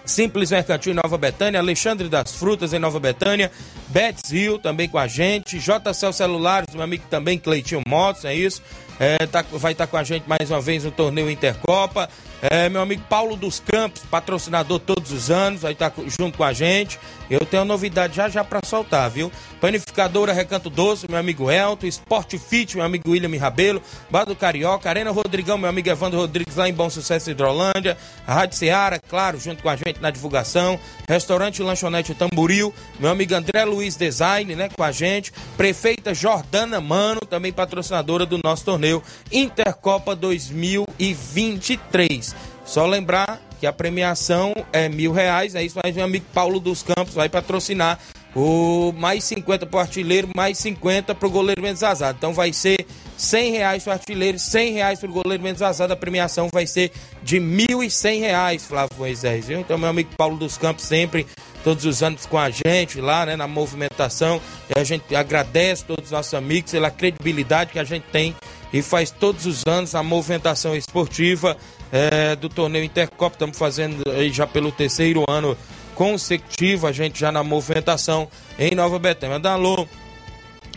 Simples Mercantil em Nova Betânia, Alexandre das Frutas em Nova Betânia, Betts Hill também com a gente, JCL Celulares, meu amigo também, Cleitinho Motos, é isso. É, tá, vai estar tá com a gente mais uma vez no torneio Intercopa. É, meu amigo Paulo dos Campos, patrocinador todos os anos, vai estar tá junto com a gente. Eu tenho novidade já já para soltar, viu? Panificadora Recanto Doce, meu amigo Elton, Sport Fit, meu amigo William Rabelo, Bar do Carioca, Arena Rodrigão, meu amigo Evandro Rodrigues lá em Bom Sucesso Hidrolândia, a Rádio Seara, claro, junto com a gente na divulgação, Restaurante Lanchonete Tamburil, meu amigo André Luiz Design, né, com a gente, Prefeita Jordana Mano, também patrocinadora do nosso torneio Intercopa 2023. Só lembrar que a premiação é mil reais, é isso, mas meu amigo Paulo dos Campos vai patrocinar o mais 50 para o artilheiro, mais 50 para o goleiro menos azado. Então vai ser 100 reais para o artilheiro, 100 reais para o goleiro menos azado. A premiação vai ser de 1.100 reais, Flávio Moisés. Viu? Então meu amigo Paulo dos Campos sempre, todos os anos com a gente lá, né, na movimentação. E a gente agradece todos os nossos amigos pela credibilidade que a gente tem e faz todos os anos a movimentação esportiva é, do torneio Intercopa. Estamos fazendo aí já pelo terceiro ano consecutivo, a gente já na movimentação em Nova Betânia. Manda alô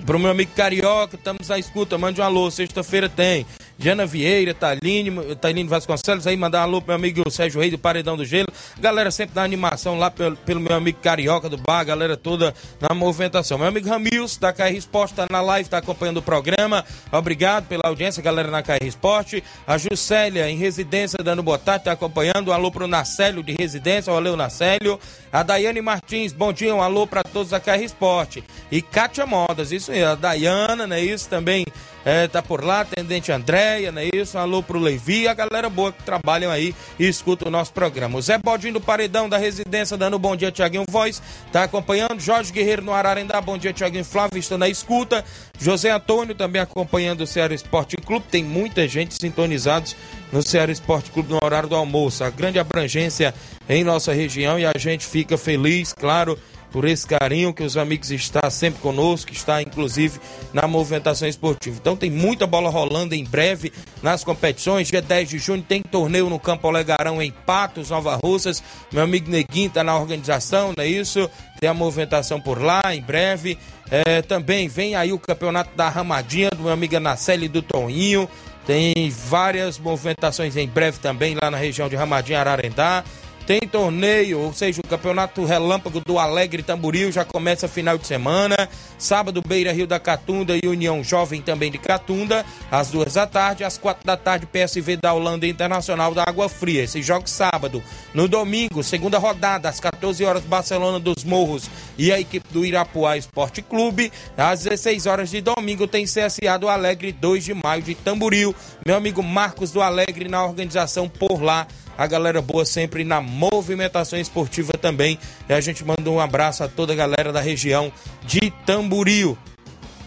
pro meu amigo Carioca, estamos na escuta, mande um alô, sexta-feira tem. Diana Vieira, Taline, Taline Vasconcelos, aí mandar um alô pro meu amigo Sérgio Rei do Paredão do Gelo. Galera sempre da animação lá pelo, pelo meu amigo Carioca do Bar, galera toda na movimentação. Meu amigo Ramils, da KR Esporte, tá na live, tá acompanhando o programa. Obrigado pela audiência, galera na KR Esporte. A Juscelia, em residência, dando boa tarde, tá acompanhando. Um alô pro Nacélio de residência, valeu Nacélio. A Daiane Martins, bom dia, um alô para todos da KR Esporte. E Kátia Modas, isso aí, a Daiana, né? Isso também é, tá por lá, atendente Andréia, né? Isso, um alô pro Levi, a galera boa que trabalham aí e escuta o nosso programa. O Zé Bodinho do Paredão da Residência, dando bom dia, Tiaguinho Voz, tá acompanhando. Jorge Guerreiro no Ararendá, bom dia, Tiaguinho Flávio, estou na escuta. José Antônio também acompanhando o Ceará Esporte Clube, tem muita gente sintonizados no Ceará Esporte Clube no horário do almoço. A grande abrangência em nossa região e a gente fica feliz, claro, por esse carinho que os amigos estão sempre conosco, está inclusive na movimentação esportiva. Então tem muita bola rolando em breve nas competições. Dia 10 de junho tem torneio no Campo Olegarão em Patos, Nova Russas. Meu amigo Neguinho está na organização, não é isso? Tem a movimentação por lá em breve. É, também vem aí o campeonato da Ramadinha do meu amigo Anaceli do Toninho. Tem várias movimentações em breve também lá na região de Ramadinha, Ararendá. Tem torneio, ou seja, o Campeonato Relâmpago do Alegre Tamboril já começa final de semana. Sábado, Beira Rio da Catunda e União Jovem também de Catunda, às duas da tarde. Às quatro da tarde, PSV da Holanda Internacional da Água Fria. Esse jogo sábado. No domingo, segunda rodada, às 14 14 horas, Barcelona dos Morros e a equipe do Irapuá Esporte Clube. Às 16 horas de domingo tem CSA do Alegre, 2 de maio de Tamboril. Meu amigo Marcos do Alegre na organização por lá a galera boa sempre na movimentação esportiva também. E a gente manda um abraço a toda a galera da região de Tamboril.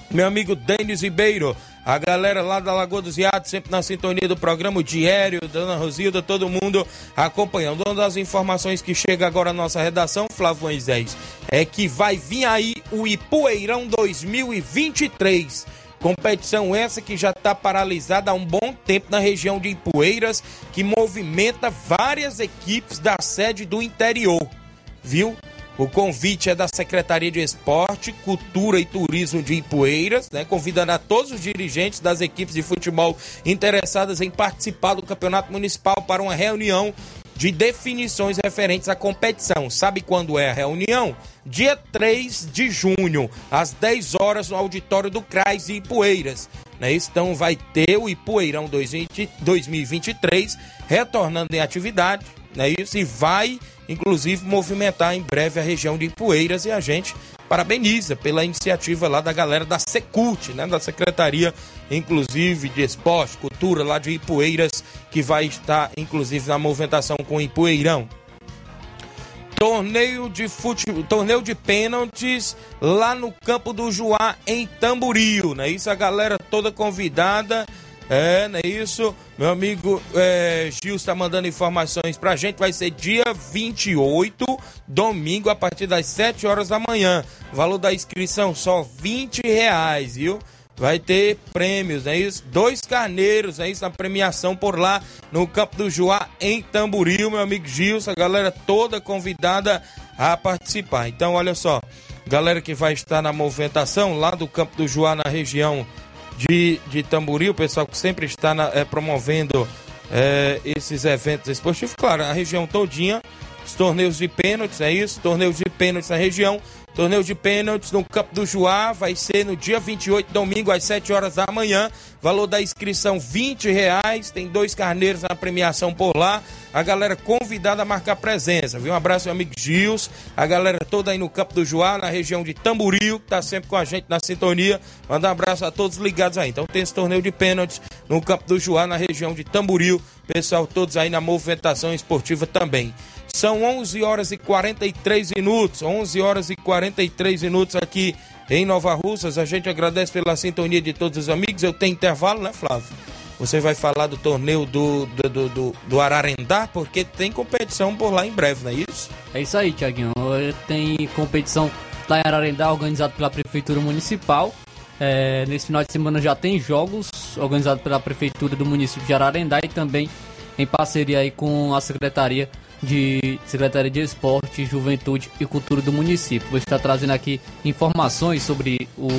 Meu amigo Denis Ribeiro, a galera lá da Lagoa dos Iados, sempre na sintonia do programa, o Diário, Dona Rosilda, todo mundo acompanhando. Uma das informações que chega agora à nossa redação, Flávio Moisés, é que vai vir aí o Ipueirão 2023. Competição essa que já está paralisada há um bom tempo na região de Ipueiras, que movimenta várias equipes da sede do interior, viu? O convite é da Secretaria de Esporte, Cultura e Turismo de Ipueiras, né? convidando a todos os dirigentes das equipes de futebol interessadas em participar do Campeonato Municipal para uma reunião de definições referentes à competição. Sabe quando é a reunião? Dia 3 de junho, às 10 horas, no auditório do CRAS de Ipueiras. Né? Então vai ter o Ipueirão 2023 retornando em atividade, né? Isso, e vai, inclusive, movimentar em breve a região de Ipueiras e a gente parabeniza pela iniciativa lá da galera da Secult, né? Da Secretaria, inclusive, de Esporte, Cultura, lá de Ipueiras, que vai estar, inclusive, na movimentação com Ipueirão. Torneio de futebol, torneio de pênaltis lá no campo do Juá em Tamboril, né? Isso a galera toda convidada é, não é isso? Meu amigo é, Gil está mandando informações pra gente. Vai ser dia 28, domingo, a partir das 7 horas da manhã. valor da inscrição só 20 reais, viu? Vai ter prêmios, é isso? Dois carneiros, é isso? Na premiação por lá no Campo do Joá, em Tamboril, meu amigo Gilson, a galera toda convidada a participar. Então, olha só, galera que vai estar na movimentação lá do Campo do Joá, na região de, de Tamboril, o pessoal que sempre está na, é, promovendo é, esses eventos esportivos. Claro, a região todinha, os torneios de pênaltis, é isso? Torneios de pênaltis na região. Torneio de pênaltis no Campo do Juá vai ser no dia 28, domingo, às 7 horas da manhã. Valor da inscrição 20 reais. Tem dois carneiros na premiação por lá. A galera convidada a marcar presença. Viu? Um abraço, meu amigo Gils. A galera toda aí no Campo do Juá, na região de Tamboril, que tá sempre com a gente na sintonia. Manda um abraço a todos ligados aí. Então tem esse torneio de pênaltis no Campo do Juá, na região de Tamboril. Pessoal, todos aí na movimentação esportiva também. São 11 horas e 43 minutos. 11 horas e 43 minutos aqui em Nova Russas. A gente agradece pela sintonia de todos os amigos. Eu tenho intervalo, né, Flávio? Você vai falar do torneio do, do, do, do, do Ararendá, porque tem competição por lá em breve, não é isso? É isso aí, Tiaguinho. Tem competição lá em Ararendá, organizado pela Prefeitura Municipal. É, nesse final de semana já tem jogos organizados pela Prefeitura do município de Ararendá e também em parceria aí com a Secretaria de Secretaria de Esporte, Juventude e Cultura do município. Vou estar trazendo aqui informações sobre o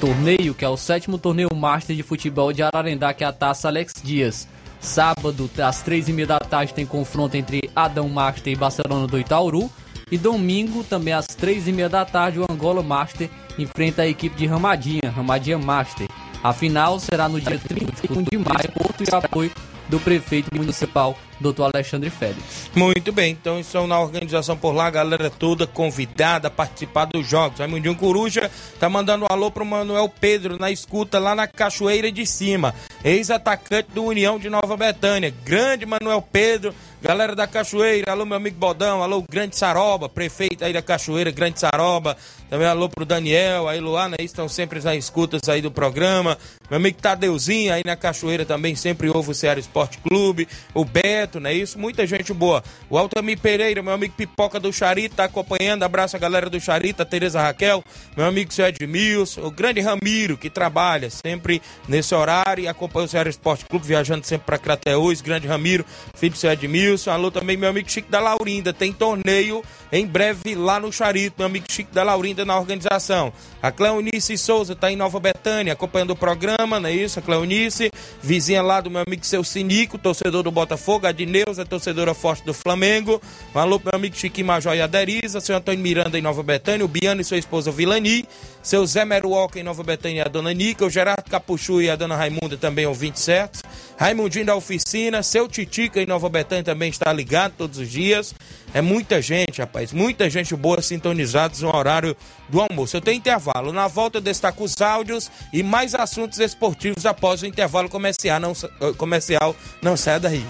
torneio, que é o sétimo torneio Master de Futebol de Ararendá, que é a Taça Alex Dias. Sábado, às três e meia da tarde, tem confronto entre Adão Master e Barcelona do Itauru. E domingo, também às três e meia da tarde, o Angola Master enfrenta a equipe de Ramadinha, Ramadinha Master. A final será no dia 31 de maio, Porto e apoio do prefeito municipal, doutor Alexandre Félix. Muito bem, então estão na organização por lá, a galera toda convidada a participar dos jogos. Raimundinho Coruja tá mandando um alô pro Manuel Pedro na escuta lá na Cachoeira de Cima, ex-atacante do União de Nova Betânia. Grande Manuel Pedro, galera da Cachoeira, alô meu amigo Bodão, alô Grande Saroba, prefeito aí da Cachoeira, Grande Saroba, também alô pro Daniel, aí Luana, aí estão sempre nas escutas aí do programa. Meu amigo Tadeuzinho aí na Cachoeira também sempre ouve o Ceará Esporte Clube, o Beto, não é isso? Muita gente boa. O Altamir Pereira, meu amigo Pipoca do Charita, tá acompanhando. Abraço a galera do Charita, Tereza Raquel, meu amigo seu Edmilson, o grande Ramiro, que trabalha sempre nesse horário e acompanha o Ceará Esporte Clube, viajando sempre pra Crateús. Grande Ramiro, filho do seu Edmilson. Alô também, meu amigo Chico da Laurinda. Tem torneio em breve lá no Charito, meu amigo Chico da Laurinda na organização. A Cleonice Souza tá em Nova Betânia, acompanhando o programa, não é isso? A Cleonice, vizinha lá do meu amigo seu Sinico, torcedor do Botafogo, a Dineuza, torcedora forte do Flamengo. Um alô pro meu amigo Chiquinho Major e Aderiza, seu Antônio Miranda em Nova Betânia, o Biano e sua esposa Vilani, seu Zé Meruoca em Nova Betânia e a dona Nica, o Gerardo Capuchu e a dona Raimunda também ouvinte certo. Raimundinho da Oficina, seu Titica em Nova Betânia também está ligado todos os dias. É muita gente, rapaz, muita gente boa sintonizados no horário do almoço. Eu tenho intervalo. Na volta eu destaco os áudios e mais assuntos esportivos após o intervalo comercial. Não, comercial, não saia daí.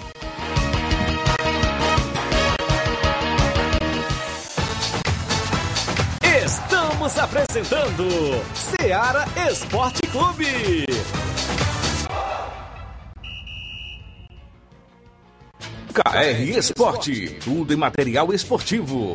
Estamos apresentando Seara Esporte Clube. KR Esporte, tudo em material esportivo,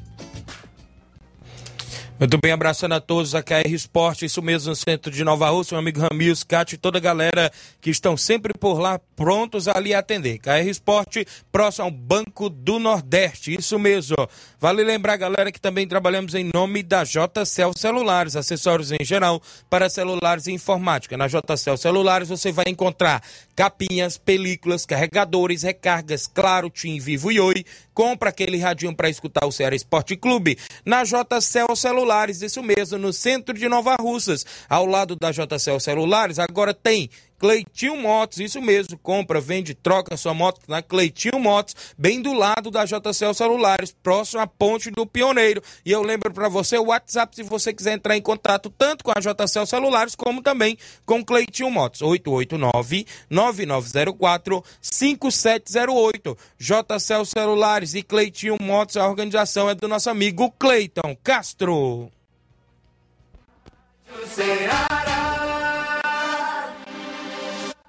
Muito bem, abraçando a todos a KR Esporte, isso mesmo, no centro de Nova Rússia, meu amigo Ramils, Cátia e toda a galera que estão sempre por lá, prontos ali a atender. KR Esporte, próximo ao Banco do Nordeste, isso mesmo. Vale lembrar, galera, que também trabalhamos em nome da JCL Celulares, acessórios em geral para celulares e informática. Na JCL Celulares você vai encontrar capinhas, películas, carregadores, recargas, claro, Tim, Vivo e Oi. Compra aquele radinho para escutar o Ceará Esporte Clube. Na JCL Celulares, isso mesmo, no centro de Nova Russas, ao lado da JCL Celulares, agora tem Cleitinho Motos, isso mesmo, compra, vende, troca sua moto na Cleitinho Motos, bem do lado da JCL Celulares, próximo à ponte do Pioneiro. E eu lembro para você o WhatsApp se você quiser entrar em contato tanto com a JCL Celulares como também com Cleitinho Motos, 889 9904 5708. JCL Celulares e Cleitinho Motos, a organização é do nosso amigo Cleiton Castro.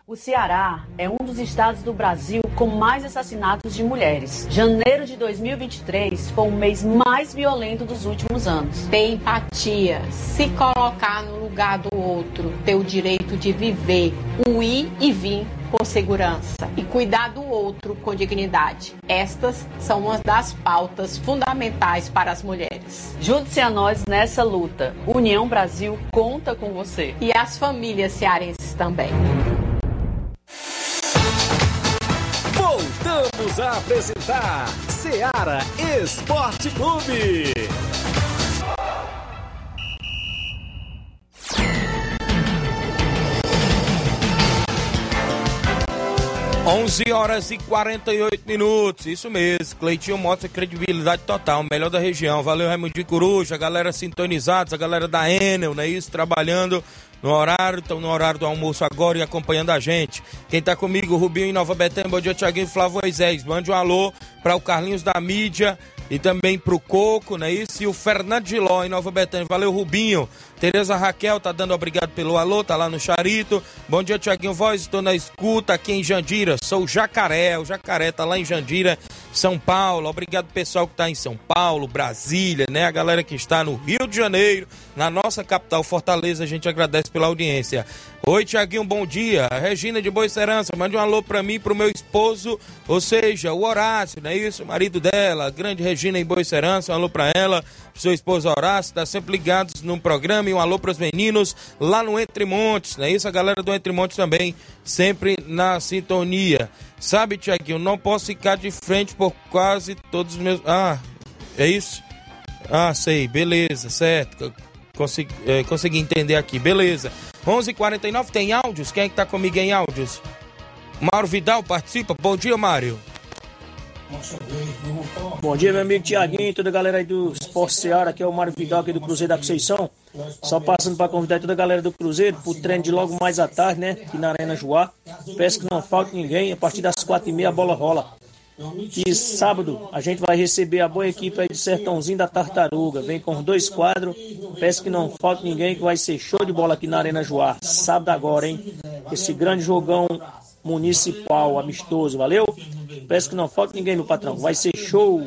O Ceará é um dos estados do Brasil com mais assassinatos de mulheres. Janeiro de 2023 foi o mês mais violento dos últimos anos. Ter empatia, se colocar no lugar do outro, ter o direito de viver, o ir e vir com segurança e cuidar do outro com dignidade. Estas são uma das pautas fundamentais para as mulheres. Junte-se a nós nessa luta. União Brasil conta com você. E as famílias cearenses também. Voltamos a apresentar Seara Esporte Clube. 11 horas e 48 minutos, isso mesmo. Cleitinho mostra credibilidade total, melhor da região. Valeu, Raimundo de Coruja, a galera sintonizados, a galera da Enel, não é isso? Trabalhando no horário, estão no horário do almoço agora e acompanhando a gente. Quem tá comigo, Rubinho em Nova Betânia, bom dia, Tiaguinho Flávio Moisés. Mande um alô para o Carlinhos da mídia e também pro Coco, não é isso? E o Fernando de Ló em Nova Betânia. Valeu, Rubinho. Tereza Raquel tá dando obrigado pelo alô, tá lá no Charito. Bom dia, Tiaguinho Voz, estou na escuta aqui em Jandira. Sou o Jacaré, o Jacaré tá lá em Jandira, São Paulo. Obrigado pessoal que tá em São Paulo, Brasília, né? A galera que está no Rio de Janeiro, na nossa capital Fortaleza, a gente agradece pela audiência. Oi, Tiaguinho, bom dia. Regina de Boa Serança, mande um alô pra mim, pro meu esposo, ou seja, o Horácio, não é isso? O marido dela, grande Regina em Boa Serança, um alô pra ela, pro seu esposo Horácio, tá sempre ligados no programa e um alô pros meninos lá no Entre Montes, não é isso? A galera do Entre Montes também, sempre na sintonia. Sabe, Tiaguinho, não posso ficar de frente por quase todos os meus. Ah, é isso? Ah, sei, beleza, certo. Consegui, é, consegui entender aqui, beleza. 11:49 h 49 tem áudios? Quem é que tá comigo em áudios? Mauro Vidal participa? Bom dia, Mário. Bom dia, meu amigo Tiaguinho toda a galera aí do Esporte Seara. Aqui é o Mário Vidal aqui do Cruzeiro da Conceição. Só passando para convidar toda a galera do Cruzeiro pro treino de logo mais à tarde, né? Aqui na Arena Joá. Peço que não falte ninguém. A partir das quatro e meia a bola rola. E sábado a gente vai receber a boa equipe aí do Sertãozinho da Tartaruga. Vem com dois quadros. Peço que não falte ninguém, que vai ser show de bola aqui na Arena Joá. Sábado agora, hein? Esse grande jogão municipal, amistoso, valeu? Peço que não falte ninguém, meu patrão. Vai ser show!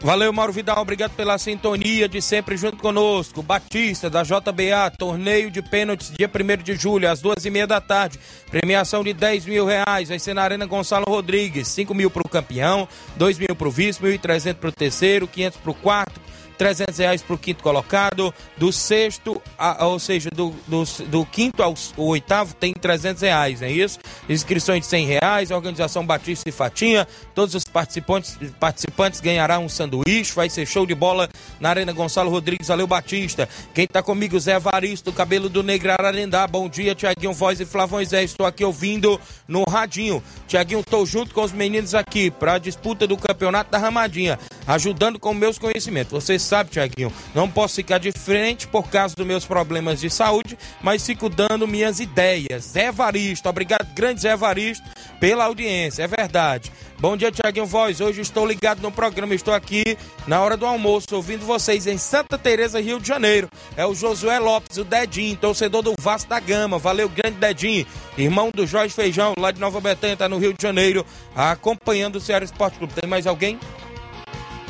Valeu, Mauro Vidal, obrigado pela sintonia de sempre junto conosco. Batista, da JBA, torneio de pênaltis, dia 1 de julho, às duas e meia da tarde. Premiação de 10 mil reais, vai ser na Arena Gonçalo Rodrigues. 5 mil para o campeão, 2 mil para o vice, 1.300 para o terceiro, 500 para o quarto, 300 reais para o quinto colocado, do sexto, a, ou seja, do, do, do quinto ao oitavo tem 300 reais, é isso? Inscrições de 100 reais, organização Batista e Fatinha, todos os participantes, participantes ganharão um sanduíche, vai ser show de bola na Arena Gonçalo Rodrigues, valeu Batista. Quem tá comigo, Zé Varisto, cabelo do Negro Ararendá, bom dia, Tiaguinho Voz e Flavão Zé, estou aqui ouvindo no radinho. Tiaguinho, tô junto com os meninos aqui para a disputa do campeonato da Ramadinha, ajudando com meus conhecimentos. Vocês sabe, Tiaguinho, não posso ficar de frente por causa dos meus problemas de saúde, mas fico dando minhas ideias. Zé Varisto, obrigado, grande Zé Varisto, pela audiência, é verdade. Bom dia, Tiaguinho Voz. Hoje estou ligado no programa, estou aqui na hora do almoço, ouvindo vocês em Santa Teresa, Rio de Janeiro. É o Josué Lopes, o Dedinho, torcedor do Vasco da Gama. Valeu, grande Dedinho. Irmão do Jorge Feijão, lá de Nova Betânia, está no Rio de Janeiro, acompanhando o Ceará Esporte Clube. Tem mais alguém?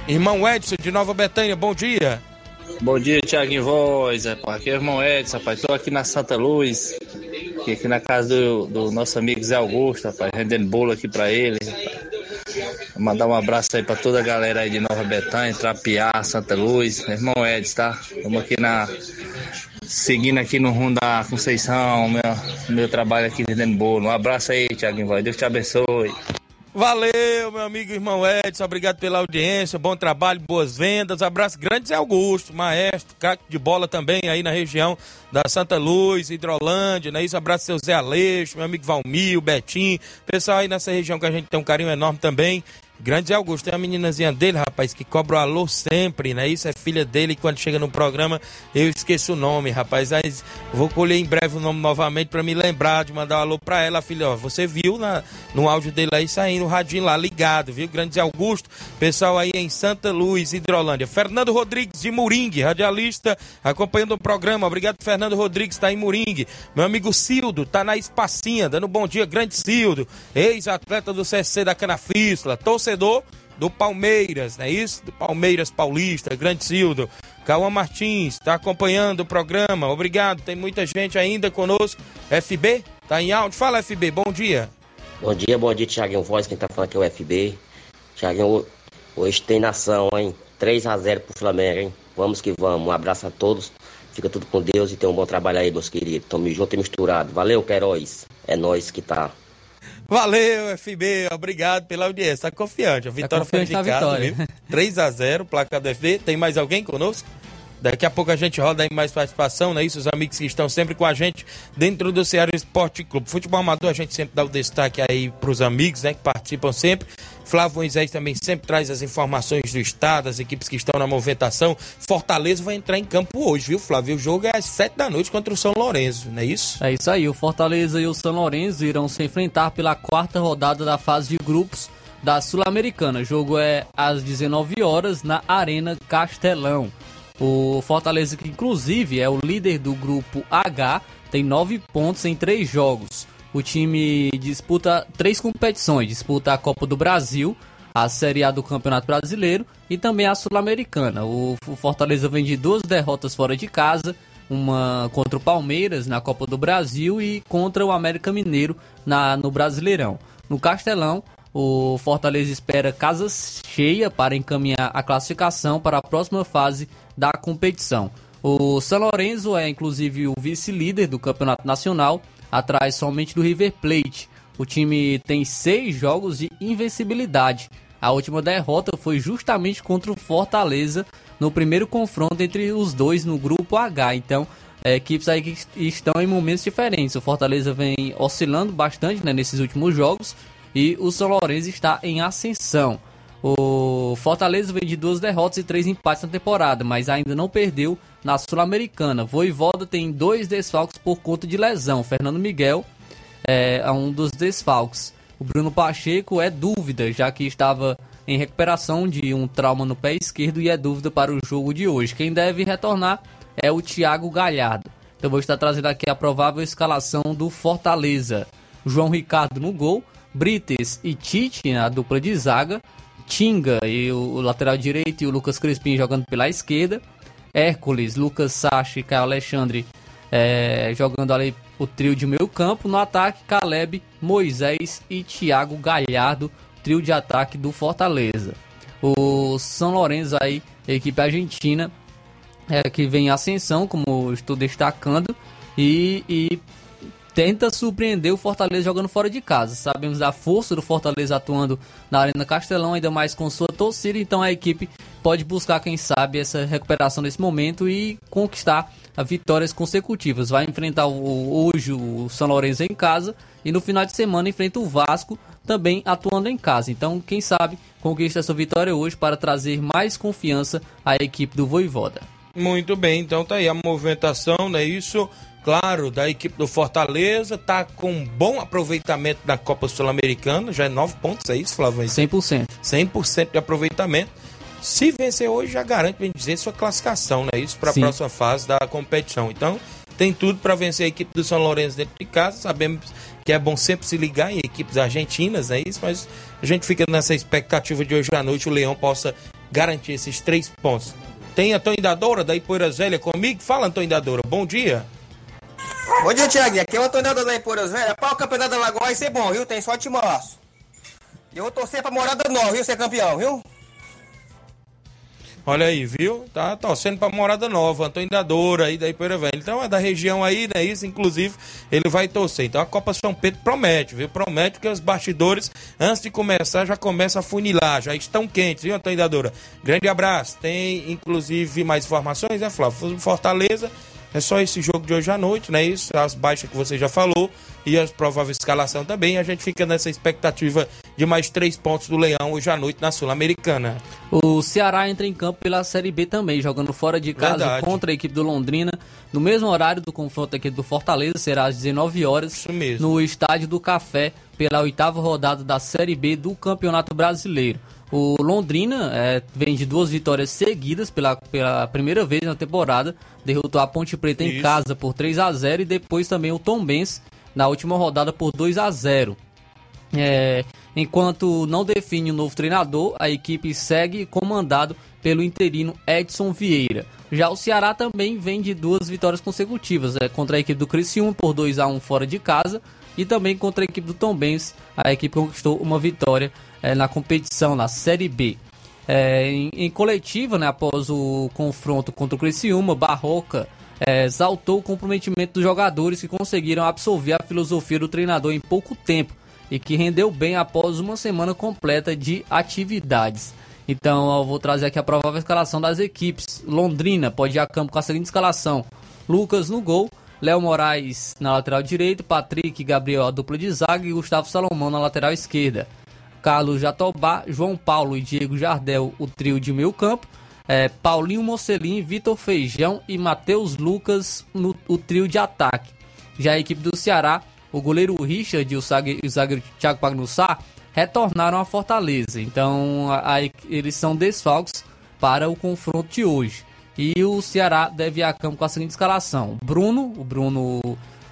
Irmão Edson de Nova Betânia, bom dia. Bom dia, Tiaguinho Voz. Rapaz. Aqui é o irmão Edson, rapaz. Estou aqui na Santa Luz, aqui, na casa do, do, nosso amigo Zé Augusto, rapaz, rendendo bolo aqui para ele. Mandar um abraço aí para toda a galera aí de Nova Betânia, Trapiá, Santa Luz. Meu irmão Edson, tá? Estamos aqui na. Seguindo aqui no rumo da Conceição, meu, meu trabalho aqui vendendo bolo. Um abraço aí, Tiaguinho Voz. Deus te abençoe. Valeu, meu amigo irmão Edson, obrigado pela audiência, bom trabalho, boas vendas, abraço grande Zé Augusto, maestro, craque de bola também aí na região da Santa Luz, Hidrolândia, né? Isso, abraço seu Zé Aleixo, meu amigo Valmir, Betinho, pessoal aí nessa região que a gente tem um carinho enorme também. Grande Augusto, tem a meninazinha dele, rapaz, que cobra o alô sempre, né? Isso é filha dele quando chega no programa eu esqueço o nome, rapaz. Vou colher em breve o nome novamente para me lembrar de mandar um alô pra ela, filha. Ó, você viu na, no áudio dele aí saindo o radinho lá ligado, viu? Grande Augusto, pessoal aí em Santa Luz, Hidrolândia. Fernando Rodrigues de Moringue, radialista, acompanhando o programa. Obrigado, Fernando Rodrigues, tá em Moringue. Meu amigo Cildo, tá na Espacinha, dando bom dia, grande Cildo, ex-atleta do CC da Canafístula, torcedor do Palmeiras, não é isso? Do Palmeiras Paulista, Grande Cildo. Cauã Martins está acompanhando o programa, obrigado. Tem muita gente ainda conosco. FB, tá em áudio. Fala, FB, bom dia. Bom dia, bom dia, Thiaguinho Voz. Quem tá falando aqui é o FB. Thiaguinho, hoje tem nação, hein? 3 a 0 pro Flamengo, hein? Vamos que vamos. Um abraço a todos. Fica tudo com Deus e tenha um bom trabalho aí, meus queridos. Tamo junto e misturado. Valeu, Queiroz. É nós que tá. Valeu, FB, obrigado pela audiência. Tá confiante. A vitória tá foi confiante na casa, vitória. viu? 3 a 0 placa do FB. Tem mais alguém conosco? Daqui a pouco a gente roda aí mais participação, né? Isso, os amigos que estão sempre com a gente dentro do Ceará Esporte Clube. Futebol amador, a gente sempre dá o destaque aí pros amigos, né? Que participam sempre. Flávio Moisés também sempre traz as informações do estado, as equipes que estão na movimentação. Fortaleza vai entrar em campo hoje, viu, Flávio? O jogo é às 7 da noite contra o São Lourenço, não é isso? É isso aí, o Fortaleza e o São Lourenço irão se enfrentar pela quarta rodada da fase de grupos da Sul-Americana. O jogo é às 19 horas na Arena Castelão. O Fortaleza, que inclusive é o líder do grupo H, tem 9 pontos em 3 jogos. O time disputa três competições: disputa a Copa do Brasil, a Série A do Campeonato Brasileiro e também a Sul-Americana. O Fortaleza vem de duas derrotas fora de casa, uma contra o Palmeiras na Copa do Brasil e contra o América Mineiro na, no Brasileirão. No Castelão, o Fortaleza espera casa cheia para encaminhar a classificação para a próxima fase da competição. O São Lourenço é inclusive o vice-líder do Campeonato Nacional, atrás somente do River Plate. O time tem seis jogos de invencibilidade. A última derrota foi justamente contra o Fortaleza no primeiro confronto entre os dois no grupo H. Então, é, equipes aí que estão em momentos diferentes. O Fortaleza vem oscilando bastante né, nesses últimos jogos e o São Lourenço está em ascensão. O Fortaleza vem de duas derrotas e três empates na temporada, mas ainda não perdeu na Sul-Americana. Voivoda tem dois desfalques por conta de lesão. Fernando Miguel é, é um dos desfalques. O Bruno Pacheco é dúvida, já que estava em recuperação de um trauma no pé esquerdo e é dúvida para o jogo de hoje. Quem deve retornar é o Thiago Galhardo. Então vou estar trazendo aqui a provável escalação do Fortaleza. João Ricardo no gol, Brites e Tite na dupla de zaga, Tinga e o, o lateral direito e o Lucas Crispim jogando pela esquerda. Hércules, Lucas Sachi e Caio Alexandre é, jogando ali o trio de meio campo. No ataque, Caleb, Moisés e Thiago Galhardo, trio de ataque do Fortaleza. O São Lourenço aí, equipe argentina, é, que vem em ascensão, como estou destacando, e, e tenta surpreender o Fortaleza jogando fora de casa. Sabemos da força do Fortaleza atuando na Arena Castelão, ainda mais com sua torcida, então a equipe pode buscar, quem sabe, essa recuperação nesse momento e conquistar vitórias consecutivas. Vai enfrentar o, hoje o São Lourenço em casa e no final de semana enfrenta o Vasco também atuando em casa. Então, quem sabe, conquista essa vitória hoje para trazer mais confiança à equipe do Voivoda. Muito bem, então tá aí a movimentação, não é isso? Claro, da equipe do Fortaleza, tá com bom aproveitamento na Copa Sul-Americana, já é 9 pontos, é isso, Flávio? 100%. 100% de aproveitamento. Se vencer hoje, já garante, bem dizer, sua classificação, né? Isso para a próxima fase da competição. Então, tem tudo para vencer a equipe do São Lourenço dentro de casa. Sabemos que é bom sempre se ligar em equipes argentinas, é isso, mas a gente fica nessa expectativa de hoje à noite o Leão possa garantir esses três pontos. Tem a Tony Dadora, da Ipoeira Zélia comigo? Fala, Antônio Dadora. Bom dia. Bom dia, Tiaguinho. Aqui é o Antônio da Ipoeira Zélia. Para o campeonato da Lagoa vai ser bom, viu? Tem só timaço. E eu vou torcer pra Morada Nova, viu? Ser campeão, viu? Olha aí, viu? Tá torcendo pra Morada Nova, Antônio Dadora aí da Ipoeira Velha. Então é da região aí, né? Isso, inclusive, ele vai torcer. Então a Copa São Pedro promete, viu? Promete que os bastidores, antes de começar, já começa a funilar, já estão quentes, viu, Antônio Dadora? Grande abraço. Tem, inclusive, mais informações, né, Flávio? Fortaleza, é só esse jogo de hoje à noite, né? Isso, as baixas que você já falou e a provável escalação também. A gente fica nessa expectativa de mais três pontos do Leão hoje à noite na Sul-Americana. O Ceará entra em campo pela Série B também, jogando fora de casa Verdade. contra a equipe do Londrina, no mesmo horário do confronto aqui do Fortaleza, será às 19 horas, no Estádio do Café, pela oitava rodada da Série B do Campeonato Brasileiro. O Londrina é, vem de duas vitórias seguidas pela, pela primeira vez na temporada. Derrotou a Ponte Preta em Isso. casa por 3 a 0 e depois também o Tombense na última rodada por 2 a 0 É, enquanto não define o novo treinador, a equipe segue comandado pelo interino Edson Vieira. Já o Ceará também vem de duas vitórias consecutivas, é, contra a equipe do Criciúma por 2 a 1 fora de casa e também contra a equipe do Tombense. A equipe conquistou uma vitória é, na competição, na Série B. É, em, em coletiva, né, após o confronto contra o Criciúma, Barroca é, exaltou o comprometimento dos jogadores que conseguiram absorver a filosofia do treinador em pouco tempo e que rendeu bem após uma semana completa de atividades. Então eu vou trazer aqui a provável escalação das equipes. Londrina pode ir a campo com a seguinte escalação: Lucas no gol, Léo Moraes na lateral direita, Patrick Gabriel a dupla de zaga e Gustavo Salomão na lateral esquerda. Carlos Jatobá, João Paulo e Diego Jardel, o trio de meio campo. É, Paulinho Mocelin, Vitor Feijão e Matheus Lucas no o trio de ataque. Já a equipe do Ceará, o goleiro Richard e o zague- e o zagueiro Thiago Pagnussá retornaram à Fortaleza. Então a- a- eles são desfalques para o confronto de hoje. E o Ceará deve ir a campo com a seguinte escalação: Bruno, o Bruno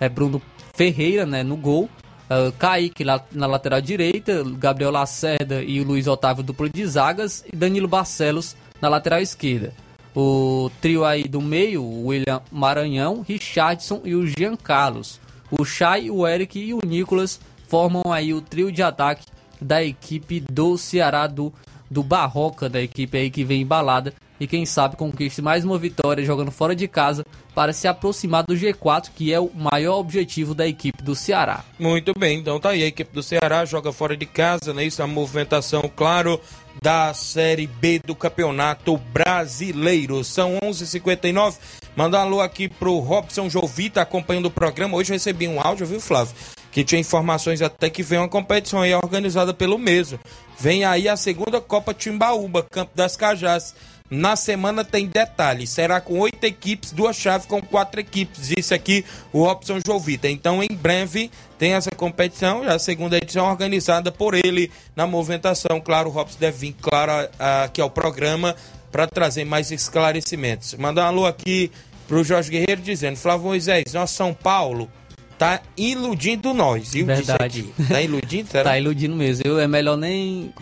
é Bruno Ferreira, né, no gol. Uh, Kaique lá na lateral direita, Gabriel Lacerda e o Luiz Otávio duplo de zagas e Danilo Barcelos na lateral esquerda. O trio aí do meio, o William Maranhão, Richardson e o Jean Carlos. O Chay, o Eric e o Nicolas formam aí o trio de ataque da equipe do Ceará do, do Barroca, da equipe aí que vem embalada e quem sabe conquiste mais uma vitória jogando fora de casa para se aproximar do G4, que é o maior objetivo da equipe do Ceará. Muito bem, então tá aí. A equipe do Ceará joga fora de casa, né? Isso é a movimentação, claro, da Série B do Campeonato Brasileiro. São 11:59 h 59 Mandar um alô aqui pro Robson Jovita acompanhando o programa. Hoje recebi um áudio, viu, Flávio? Que tinha informações até que vem uma competição aí organizada pelo mesmo. Vem aí a segunda Copa Timbaúba, Campo das Cajás. Na semana tem detalhes. Será com oito equipes, duas chaves com quatro equipes. Disse aqui o Robson Jovita. Então, em breve, tem essa competição, já a segunda edição organizada por ele na movimentação. Claro, o Robson deve vir, claro, aqui ao programa para trazer mais esclarecimentos. Mandar um alô aqui pro Jorge Guerreiro dizendo: Flávio Moisés, nós São Paulo tá iludindo nós, viu? Verdade. Tá iludindo, será? Tá iludindo mesmo. Eu, é melhor nem.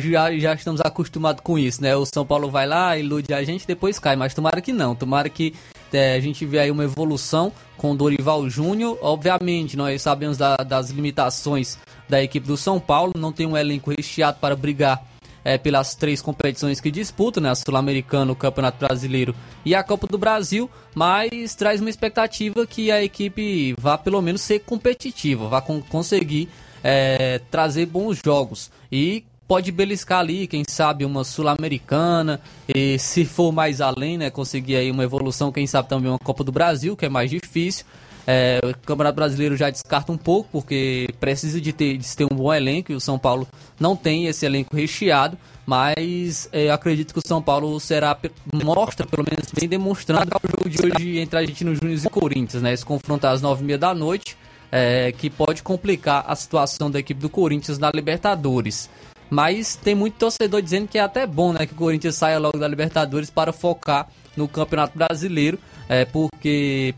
Já, já estamos acostumados com isso, né? O São Paulo vai lá, ilude a gente, depois cai. Mas tomara que não. Tomara que é, a gente vê aí uma evolução com o Dorival Júnior. Obviamente, nós sabemos da, das limitações da equipe do São Paulo. Não tem um elenco recheado para brigar é, pelas três competições que disputa, né? A Sul-Americana, o Campeonato Brasileiro e a Copa do Brasil, mas traz uma expectativa que a equipe vá pelo menos ser competitiva, vá con conseguir é, trazer bons jogos e pode beliscar ali, quem sabe uma sul-americana e se for mais além, né, conseguir aí uma evolução, quem sabe também uma Copa do Brasil, que é mais difícil. É, o Campeonato Brasileiro já descarta um pouco, porque precisa de ter, de ter um bom elenco e o São Paulo não tem esse elenco recheado. Mas é, acredito que o São Paulo será, mostra pelo menos bem demonstrando o jogo de hoje entre a Argentino Júnior e Corinthians, né? Esse confronto às nove e meia da noite, é, que pode complicar a situação da equipe do Corinthians na Libertadores. Mas tem muito torcedor dizendo que é até bom, né? Que o Corinthians saia logo da Libertadores para focar no Campeonato Brasileiro, é, porque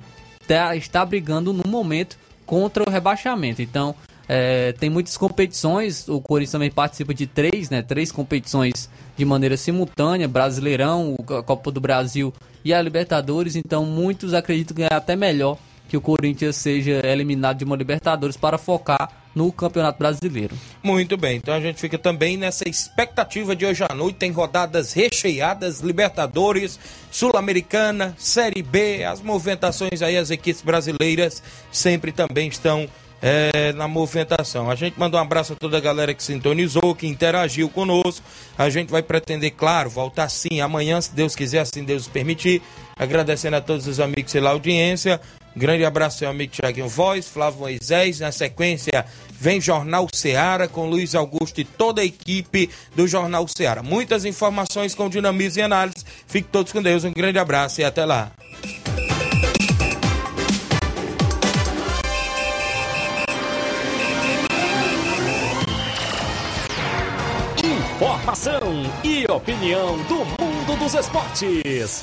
tá, está brigando no momento contra o rebaixamento. Então, é, tem muitas competições, o Corinthians também participa de três, né? Três competições de maneira simultânea, Brasileirão, a Copa do Brasil e a Libertadores. Então, muitos acreditam que é até melhor que o Corinthians seja eliminado de uma Libertadores para focar no Campeonato Brasileiro. Muito bem, então a gente fica também nessa expectativa de hoje à noite. Tem rodadas recheadas, Libertadores, Sul-Americana, Série B, as movimentações aí, as equipes brasileiras sempre também estão é, na movimentação. A gente manda um abraço a toda a galera que sintonizou, que interagiu conosco. A gente vai pretender, claro, voltar sim amanhã, se Deus quiser, assim Deus permitir. Agradecendo a todos os amigos pela audiência. Grande abraço ao amigo Tiaguinho Voz, Flávio Moisés. Na sequência, vem Jornal Seara com Luiz Augusto e toda a equipe do Jornal Seara. Muitas informações com dinamismo e análise. Fiquem todos com Deus. Um grande abraço e até lá. Informação e opinião do mundo dos esportes.